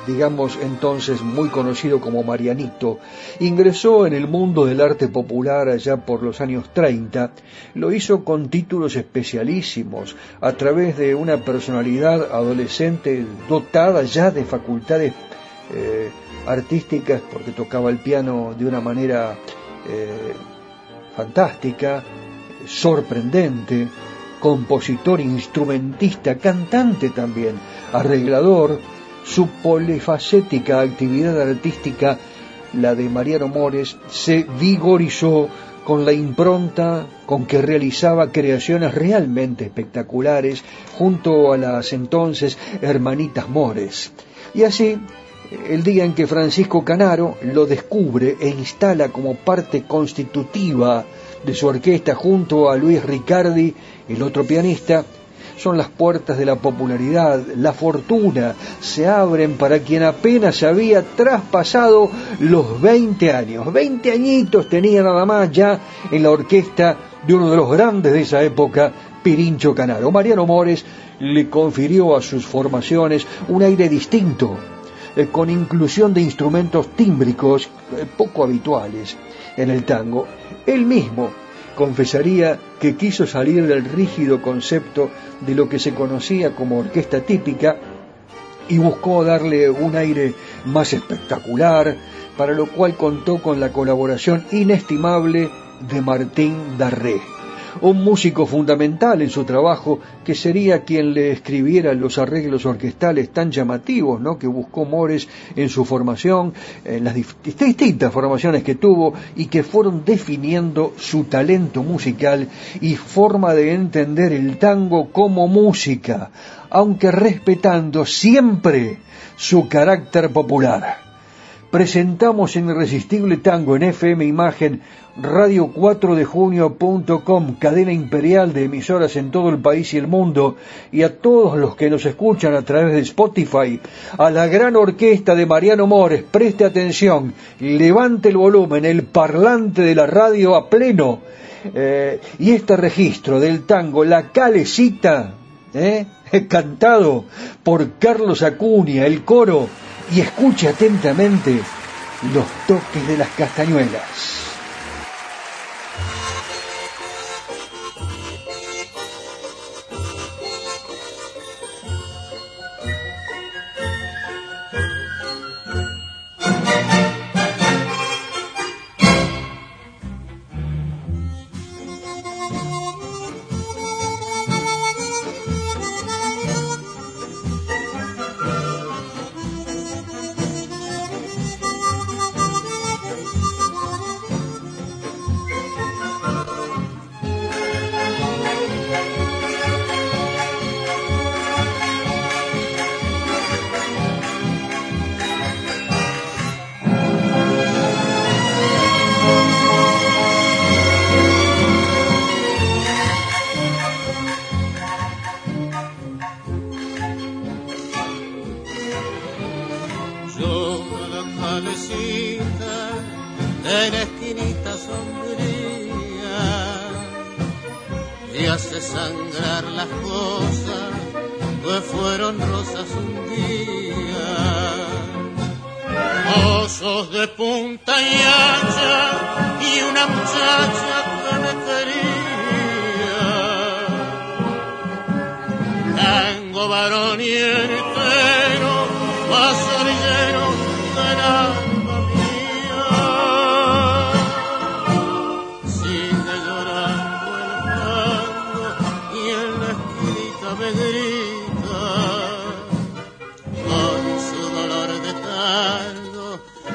digamos entonces muy conocido como Marianito, ingresó en el mundo del arte popular allá por los años 30, lo hizo con títulos especialísimos, a través de una personalidad adolescente dotada ya de facultades eh, artísticas, porque tocaba el piano de una manera eh, fantástica, sorprendente, compositor, instrumentista, cantante también, arreglador, su polifacética actividad artística, la de Mariano Mores, se vigorizó con la impronta con que realizaba creaciones realmente espectaculares junto a las entonces hermanitas Mores. Y así, el día en que Francisco Canaro lo descubre e instala como parte constitutiva de su orquesta junto a Luis Ricardi, el otro pianista, son las puertas de la popularidad, la fortuna, se abren para quien apenas había traspasado los 20 años. 20 añitos tenía nada más ya en la orquesta de uno de los grandes de esa época, Pirincho Canaro. Mariano Mores le confirió a sus formaciones un aire distinto, eh, con inclusión de instrumentos tímbricos eh, poco habituales en el tango. Él mismo confesaría que quiso salir del rígido concepto de lo que se conocía como orquesta típica y buscó darle un aire más espectacular, para lo cual contó con la colaboración inestimable de Martín Darré un músico fundamental en su trabajo, que sería quien le escribiera los arreglos orquestales tan llamativos ¿no? que buscó Mores en su formación, en las distintas formaciones que tuvo y que fueron definiendo su talento musical y forma de entender el tango como música, aunque respetando siempre su carácter popular presentamos en Irresistible Tango en FM Imagen radio 4 de junio.com, cadena imperial de emisoras en todo el país y el mundo, y a todos los que nos escuchan a través de Spotify, a la gran orquesta de Mariano Mores, preste atención, levante el volumen, el parlante de la radio a pleno, eh, y este registro del tango, la calecita, eh, cantado por Carlos Acuña, el coro, y escuche atentamente los toques de las castañuelas.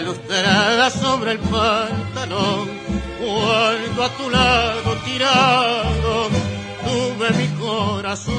lustrada sobre el pantalón. Cuando a tu lado tirado tuve mi corazón.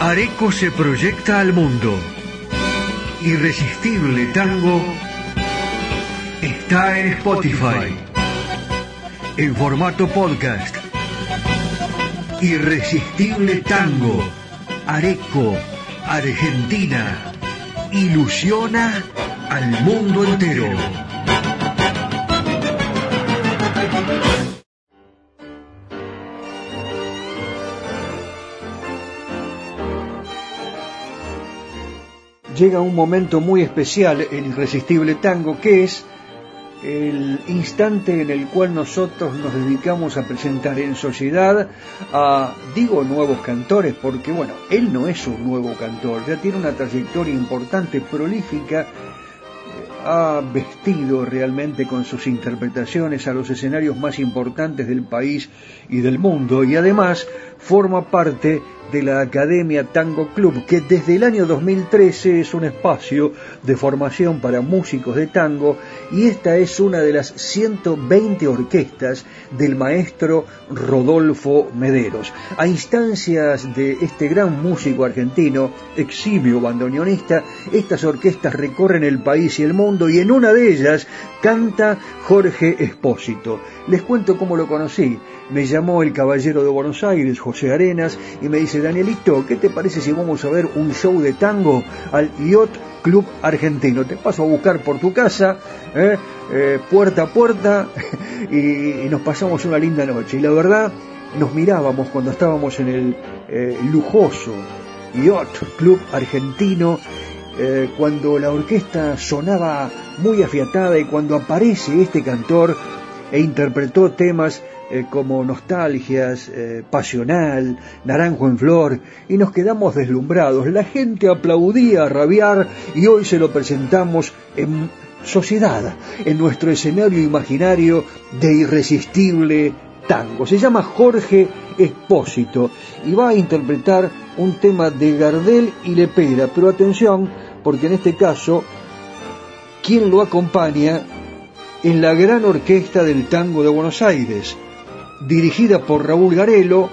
Areco se proyecta al mundo. Irresistible Tango está en Spotify. en formato podcast. Irresistible Tango, Areco, Argentina, ilusiona al mundo entero. Llega un momento muy especial en Irresistible Tango que es el instante en el cual nosotros nos dedicamos a presentar en sociedad a, digo, nuevos cantores, porque bueno, él no es un nuevo cantor, ya tiene una trayectoria importante, prolífica, ha vestido realmente con sus interpretaciones a los escenarios más importantes del país y del mundo y además forma parte de la Academia Tango Club, que desde el año 2013 es un espacio de formación para músicos de tango y esta es una de las 120 orquestas del maestro Rodolfo Mederos. A instancias de este gran músico argentino, eximio bandoneonista, estas orquestas recorren el país y el mundo y en una de ellas canta Jorge Espósito. Les cuento cómo lo conocí. Me llamó el caballero de Buenos Aires, José Arenas, y me dice, Danielito, ¿qué te parece si vamos a ver un show de tango al Yacht Club Argentino? Te paso a buscar por tu casa, ¿eh? Eh, puerta a puerta, y, nos pasamos una linda noche. Y la verdad, nos mirábamos cuando estábamos en el eh, lujoso Yacht Club Argentino, cuando la orquesta sonaba muy afiatada y cuando aparece este cantor e interpretó temas eh, como Nostalgias, eh, Pasional, Naranjo en Flor, y nos quedamos deslumbrados. La gente aplaudía a rabiar y hoy se lo presentamos en sociedad, en nuestro escenario imaginario de irresistible tango. Se llama Jorge Espósito y va a interpretar un tema de Gardel y Lepera, pero atención, porque en este caso, quien lo acompaña en la Gran Orquesta del Tango de Buenos Aires, dirigida por Raúl Garelo,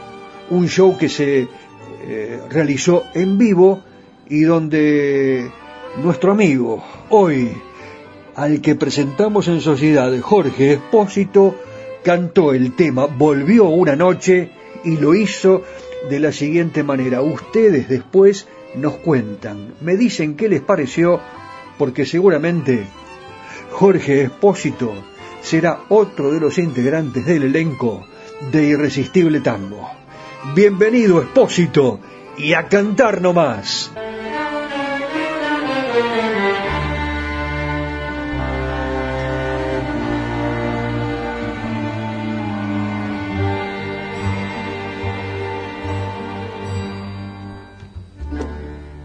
un show que se eh, realizó en vivo y donde nuestro amigo, hoy, al que presentamos en sociedad, Jorge Espósito, cantó el tema Volvió una noche y lo hizo de la siguiente manera. Ustedes después nos cuentan, me dicen qué les pareció, porque seguramente Jorge Espósito será otro de los integrantes del elenco de Irresistible Tango. Bienvenido Espósito y a cantar nomás.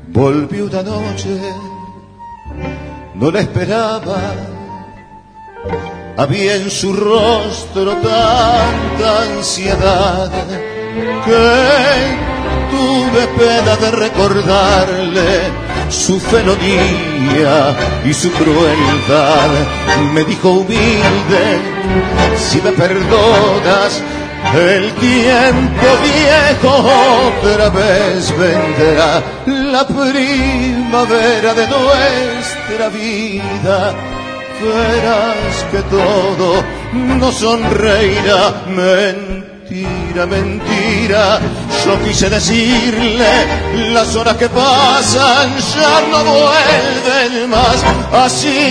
Volví una noche, no la esperaba había en su rostro tanta ansiedad que tuve pena de recordarle su felonía y su crueldad. Me dijo humilde, si me perdonas, el tiempo viejo otra vez vendrá, la primavera de nuestra vida verás que todo no sonreirá. Mentira, mentira, yo quise decirle, las horas que pasan ya no vuelven más. Así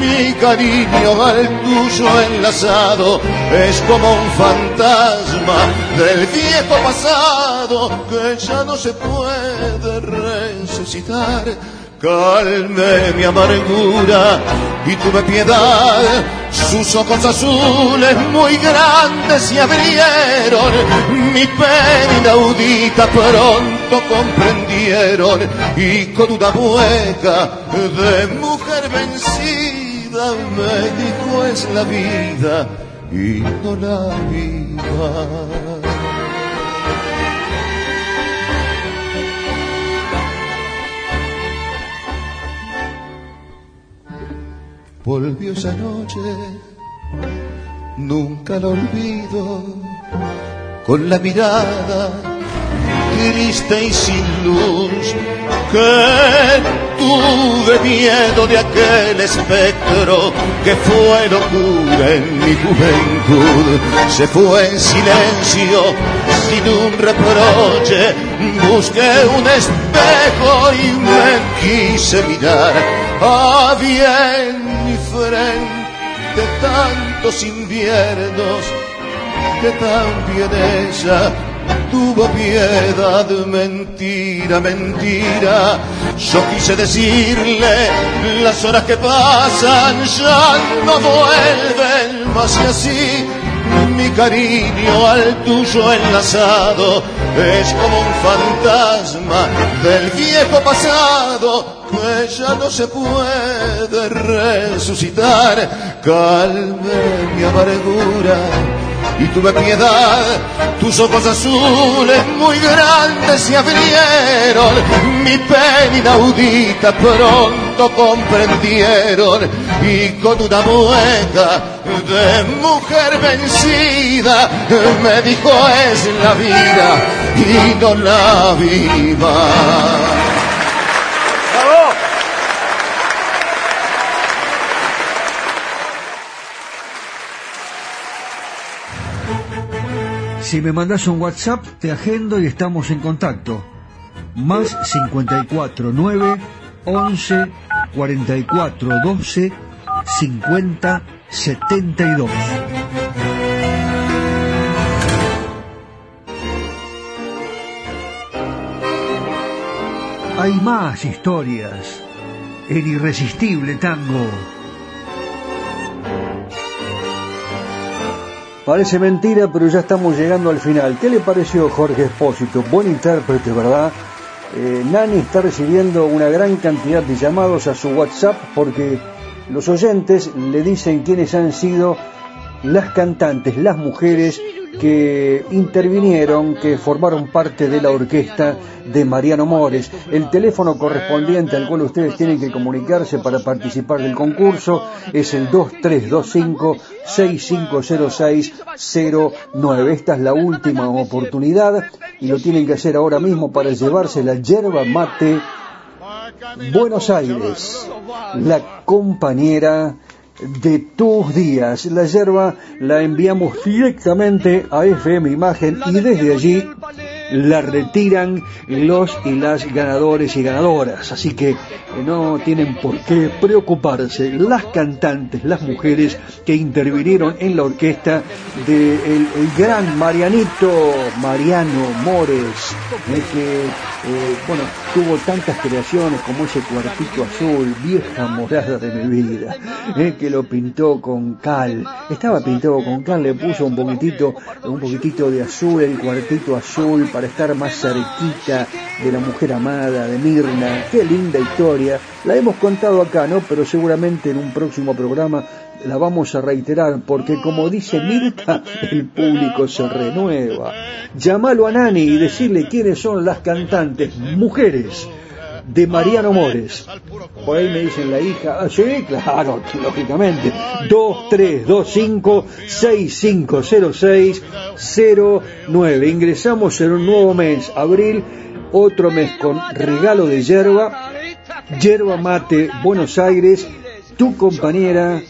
mi cariño al tuyo enlazado es como un fantasma del viejo pasado que ya no se puede resucitar calme mi amargura y tuve piedad. Sus ojos azules muy grandes se abrieron, mi pena inaudita pronto comprendieron y con una mueca de mujer vencida me dijo es la vida y no la viva. Volvió esa noche, nunca la olvido, con la mirada triste y sin luz que tuve miedo de aquel espectro que fue locura en mi juventud. Se fue en silencio, sin un reproche, busqué un espejo y me quise mirar. A bien frente tantos inviernos que también ella tuvo piedad, mentira, mentira. Yo quise decirle, las horas que pasan ya no vuelven más y así. Mi cariño al tuyo enlazado es como un fantasma del viejo pasado que ya no se puede resucitar. Calme mi amargura y tuve piedad. Tus ojos azules muy grandes se abrieron, mi pena inaudita pronto comprendieron y con una mueca de mujer vencida me dijo es la vida y no la viva. Si me mandas un WhatsApp, te agendo y estamos en contacto. Más 54 9 11 44 12 50 72. Hay más historias. El irresistible tango. Parece mentira, pero ya estamos llegando al final. ¿Qué le pareció Jorge Espósito? Buen intérprete, ¿verdad? Eh, Nani está recibiendo una gran cantidad de llamados a su WhatsApp porque los oyentes le dicen quiénes han sido las cantantes, las mujeres que intervinieron, que formaron parte de la orquesta de Mariano Mores. El teléfono correspondiente al cual ustedes tienen que comunicarse para participar del concurso es el 2325-650609. Esta es la última oportunidad y lo tienen que hacer ahora mismo para llevarse la yerba mate Buenos Aires, la compañera de tus días. La yerba la enviamos directamente a FM Imagen y desde allí la retiran los y las ganadores y ganadoras. Así que no tienen por qué preocuparse. Las cantantes, las mujeres que intervinieron en la orquesta del de el gran Marianito, Mariano Mores, eh, que eh, bueno, tuvo tantas creaciones como ese cuartito azul, vieja morada de mi vida, eh, que lo pintó con cal. Estaba pintado con cal, le puso un poquitito, un poquitito de azul, el cuartito azul estar más cerquita de la mujer amada, de Mirna. Qué linda historia. La hemos contado acá, ¿no? Pero seguramente en un próximo programa la vamos a reiterar porque como dice Mirta, el público se renueva. Llámalo a Nani y decirle quiénes son las cantantes, mujeres de Mariano Mores. Por ahí me dicen la hija, ah, sí, claro, lógicamente. 2325-6506-09. Ingresamos en un nuevo mes, abril, otro mes con regalo de yerba, yerba mate, Buenos Aires, tu compañera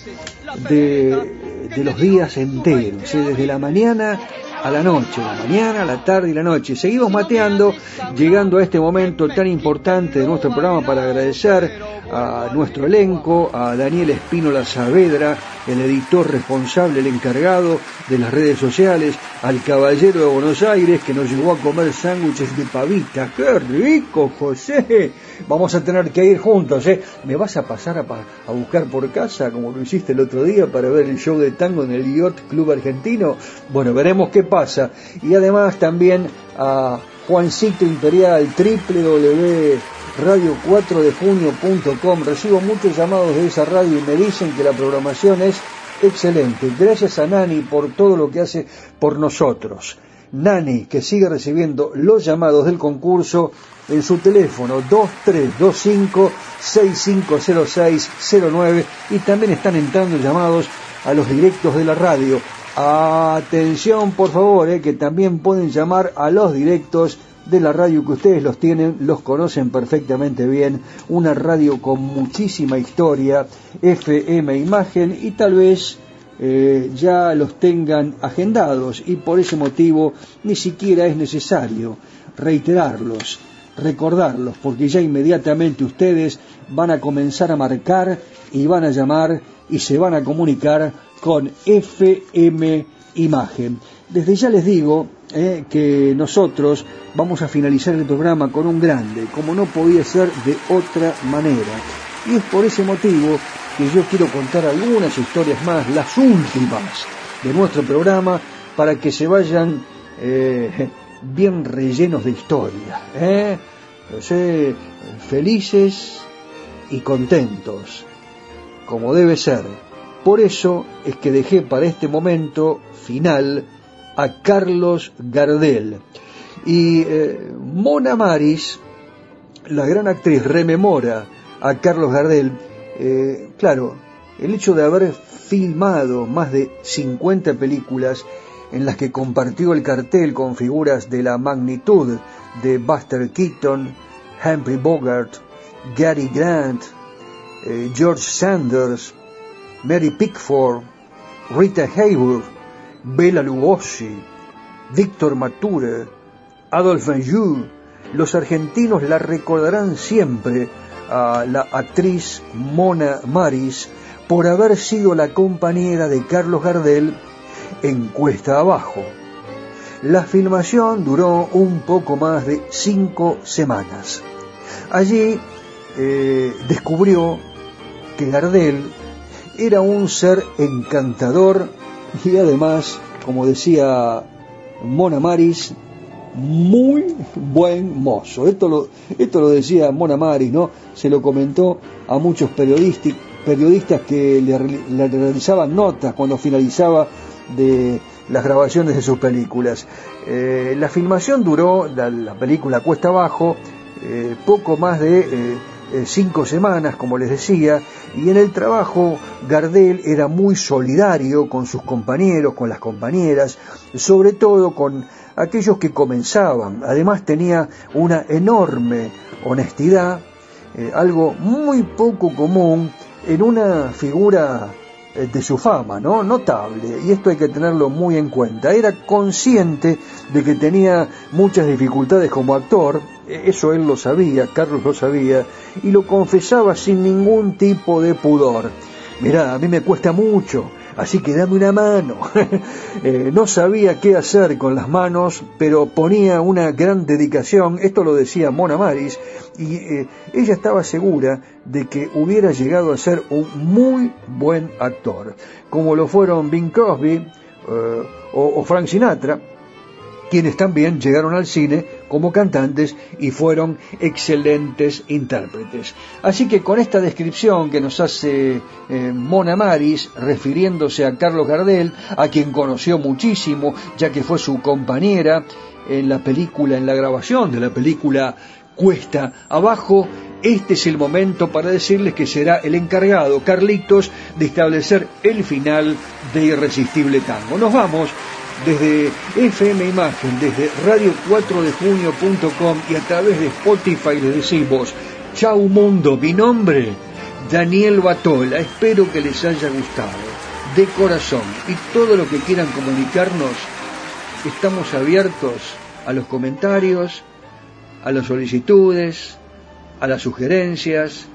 de, de los días enteros, ¿eh? desde la mañana a la noche, la mañana, la tarde y la noche. Seguimos mateando, llegando a este momento tan importante de nuestro programa para agradecer a nuestro elenco, a Daniel Espínola Saavedra, el editor responsable, el encargado de las redes sociales, al caballero de Buenos Aires que nos llevó a comer sándwiches de pavita. ¡Qué rico, José! Vamos a tener que ir juntos, ¿eh? ¿Me vas a pasar a, a buscar por casa como lo hiciste el otro día para ver el show de tango en el Yacht Club Argentino? Bueno, veremos qué pasa. Y además también a Juancito Imperial, www.radio4dejunio.com. Recibo muchos llamados de esa radio y me dicen que la programación es excelente. Gracias a Nani por todo lo que hace por nosotros. Nani, que sigue recibiendo los llamados del concurso en su teléfono 2325-650609 y también están entrando llamados a los directos de la radio. Atención, por favor, eh, que también pueden llamar a los directos de la radio que ustedes los tienen, los conocen perfectamente bien, una radio con muchísima historia, FM Imagen y tal vez eh, ya los tengan agendados y por ese motivo ni siquiera es necesario reiterarlos, recordarlos, porque ya inmediatamente ustedes van a comenzar a marcar y van a llamar y se van a comunicar con FM Imagen. Desde ya les digo eh, que nosotros vamos a finalizar el programa con un grande, como no podía ser de otra manera. Y es por ese motivo que yo quiero contar algunas historias más, las últimas de nuestro programa, para que se vayan eh, bien rellenos de historia. ¿eh? felices y contentos, como debe ser. Por eso es que dejé para este momento final a Carlos Gardel. Y eh, Mona Maris, la gran actriz, rememora a Carlos Gardel. Eh, claro, el hecho de haber filmado más de 50 películas en las que compartió el cartel con figuras de la magnitud de Buster Keaton, Humphrey Bogart, Gary Grant, eh, George Sanders, Mary Pickford, Rita Hayworth, Bela Lugosi, Víctor Mature, Adolf Menjou, los argentinos la recordarán siempre a la actriz Mona Maris por haber sido la compañera de Carlos Gardel en Cuesta Abajo. La filmación duró un poco más de cinco semanas. Allí eh, descubrió que Gardel era un ser encantador y además, como decía Mona Maris, muy buen mozo. Esto lo, esto lo decía Mona Maris, ¿no? Se lo comentó a muchos periodistas, que le, realizaban notas cuando finalizaba de las grabaciones de sus películas. Eh, la filmación duró, la, película Cuesta Abajo, eh, poco más de eh, cinco semanas, como les decía, y en el trabajo Gardel era muy solidario con sus compañeros, con las compañeras, sobre todo con aquellos que comenzaban. Además tenía una enorme honestidad, eh, algo muy poco común en una figura eh, de su fama, ¿no? Notable, y esto hay que tenerlo muy en cuenta. Era consciente de que tenía muchas dificultades como actor, e, eso él lo sabía, Carlos lo sabía, y lo confesaba sin ningún tipo de pudor. Mirá, a mí me cuesta mucho, así que dame una mano. Eh, no sabía qué hacer con las manos, pero ponía una gran dedicación, esto lo decía Mona Maris, y eh, ella estaba segura de que hubiera llegado a ser un muy buen actor, como lo fueron Bing Crosby eh, o Frank Sinatra, quienes también llegaron al cine como cantantes y fueron excelentes intérpretes. Así que con esta descripción que nos hace eh, Mona Maris, refiriéndose a Carlos Gardel, a quien conoció muchísimo, ya que fue su compañera en la película, en la grabación de la película Cuesta Abajo, este es el momento para decirles que será el encargado, Carlitos, de establecer el final de Irresistible Tango. Nos vamos desde FM Imagen, desde radio4dejunio.com y a través de Spotify les decimos, chau mundo, mi nombre, Daniel Batola, espero que les haya gustado, de corazón, y todo lo que quieran comunicarnos, estamos abiertos a los comentarios, a las solicitudes, a las sugerencias,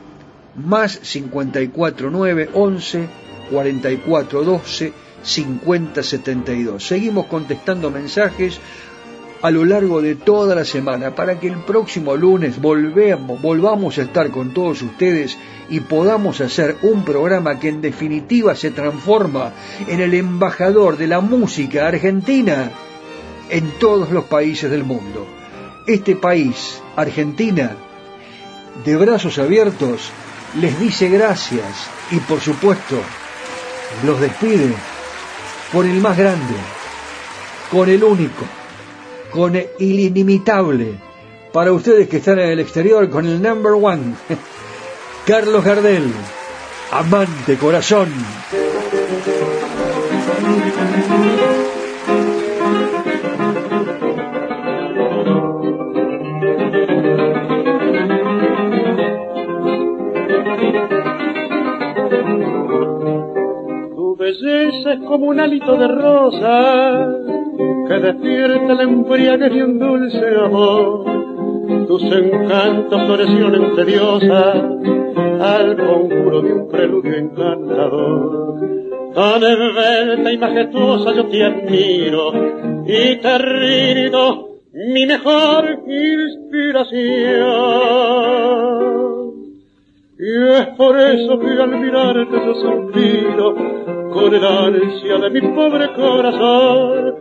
más 549 11 44 12 5072. Seguimos contestando mensajes a lo largo de toda la semana para que el próximo lunes volvamos a estar con todos ustedes y podamos hacer un programa que en definitiva se transforma en el embajador de la música argentina en todos los países del mundo. Este país, Argentina, de brazos abiertos, les dice gracias y por supuesto los despide con el más grande, con el único, con el inimitable, para ustedes que están en el exterior, con el number one, Carlos Gardel, amante corazón. Es como un hálito de rosa que despierta la embriaguez de un dulce amor. Tus encantos florecieron diosa al conjuro de un preludio encantador. Tan esbelta y majestuosa yo te admiro y te rindo mi mejor inspiración. Y es por eso que al mirarte yo suspiro con el ansia de mi pobre corazón.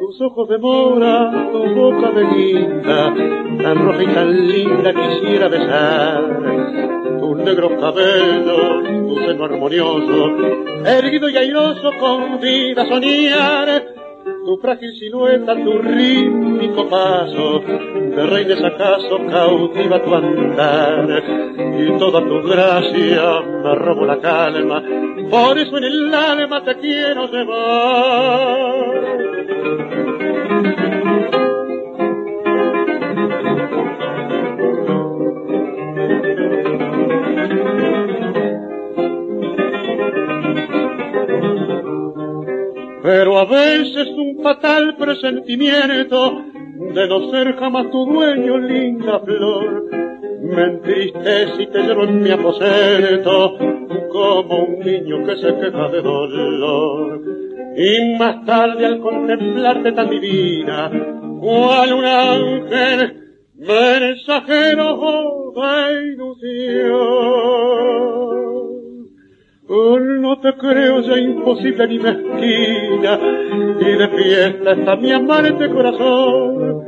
Tus ojos de mora, tu boca de linda, tan roja y tan linda quisiera besar. Tus negros cabellos, tu seno armonioso, erguido y airoso con vida soñar tu frágil silueta, tu rítmico paso, de reyes acaso cautiva tu andar, y toda tu gracia me robo la calma, por eso en el alma te quiero llevar. Pero a veces un fatal presentimiento de no ser jamás tu dueño, linda flor, me entristece y te llevo en mi aposento como un niño que se queja de dolor. Y más tarde al contemplarte tan divina, cual un ángel mensajero de ilusión. Oh, no te creo ya imposible ni mezquina, y de fiesta está mi amante corazón.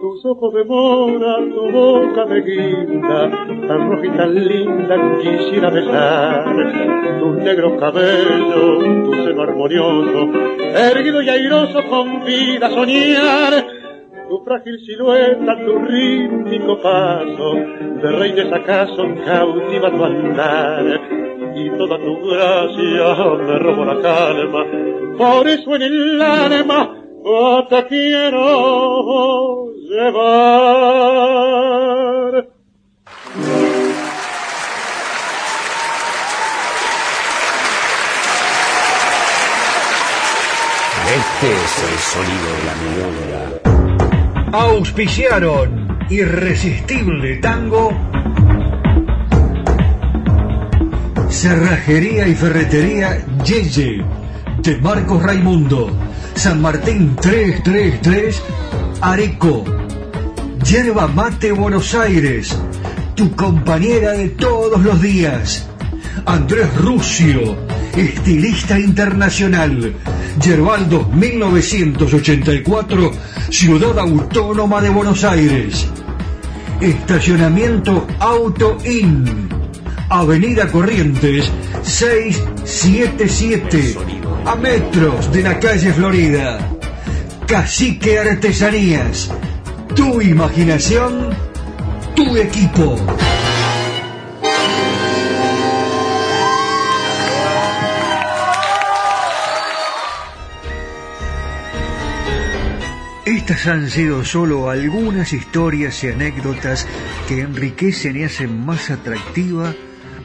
Tus ojos de mora, tu boca de guinda, tan roja y tan linda quisiera besar. Tus negros cabellos, tu seno armonioso, erguido y airoso con vida soñar tu frágil silueta, tu rítmico paso, de reyes acaso cautiva tu andar, y toda tu gracia me robo la calma, por eso en el alma oh, te quiero llevar. Este es el sonido de la milonga. Auspiciaron Irresistible Tango, Cerrajería y Ferretería Yeye, de Marcos Raimundo, San Martín 333, Areco, Yerba Mate Buenos Aires, tu compañera de todos los días, Andrés Rucio, estilista internacional, Yerbaldo 1984, Ciudad Autónoma de Buenos Aires. Estacionamiento Auto In. Avenida Corrientes 677. A metros de la calle Florida. Cacique Artesanías. Tu imaginación, tu equipo. Estas han sido solo algunas historias y anécdotas que enriquecen y hacen más atractiva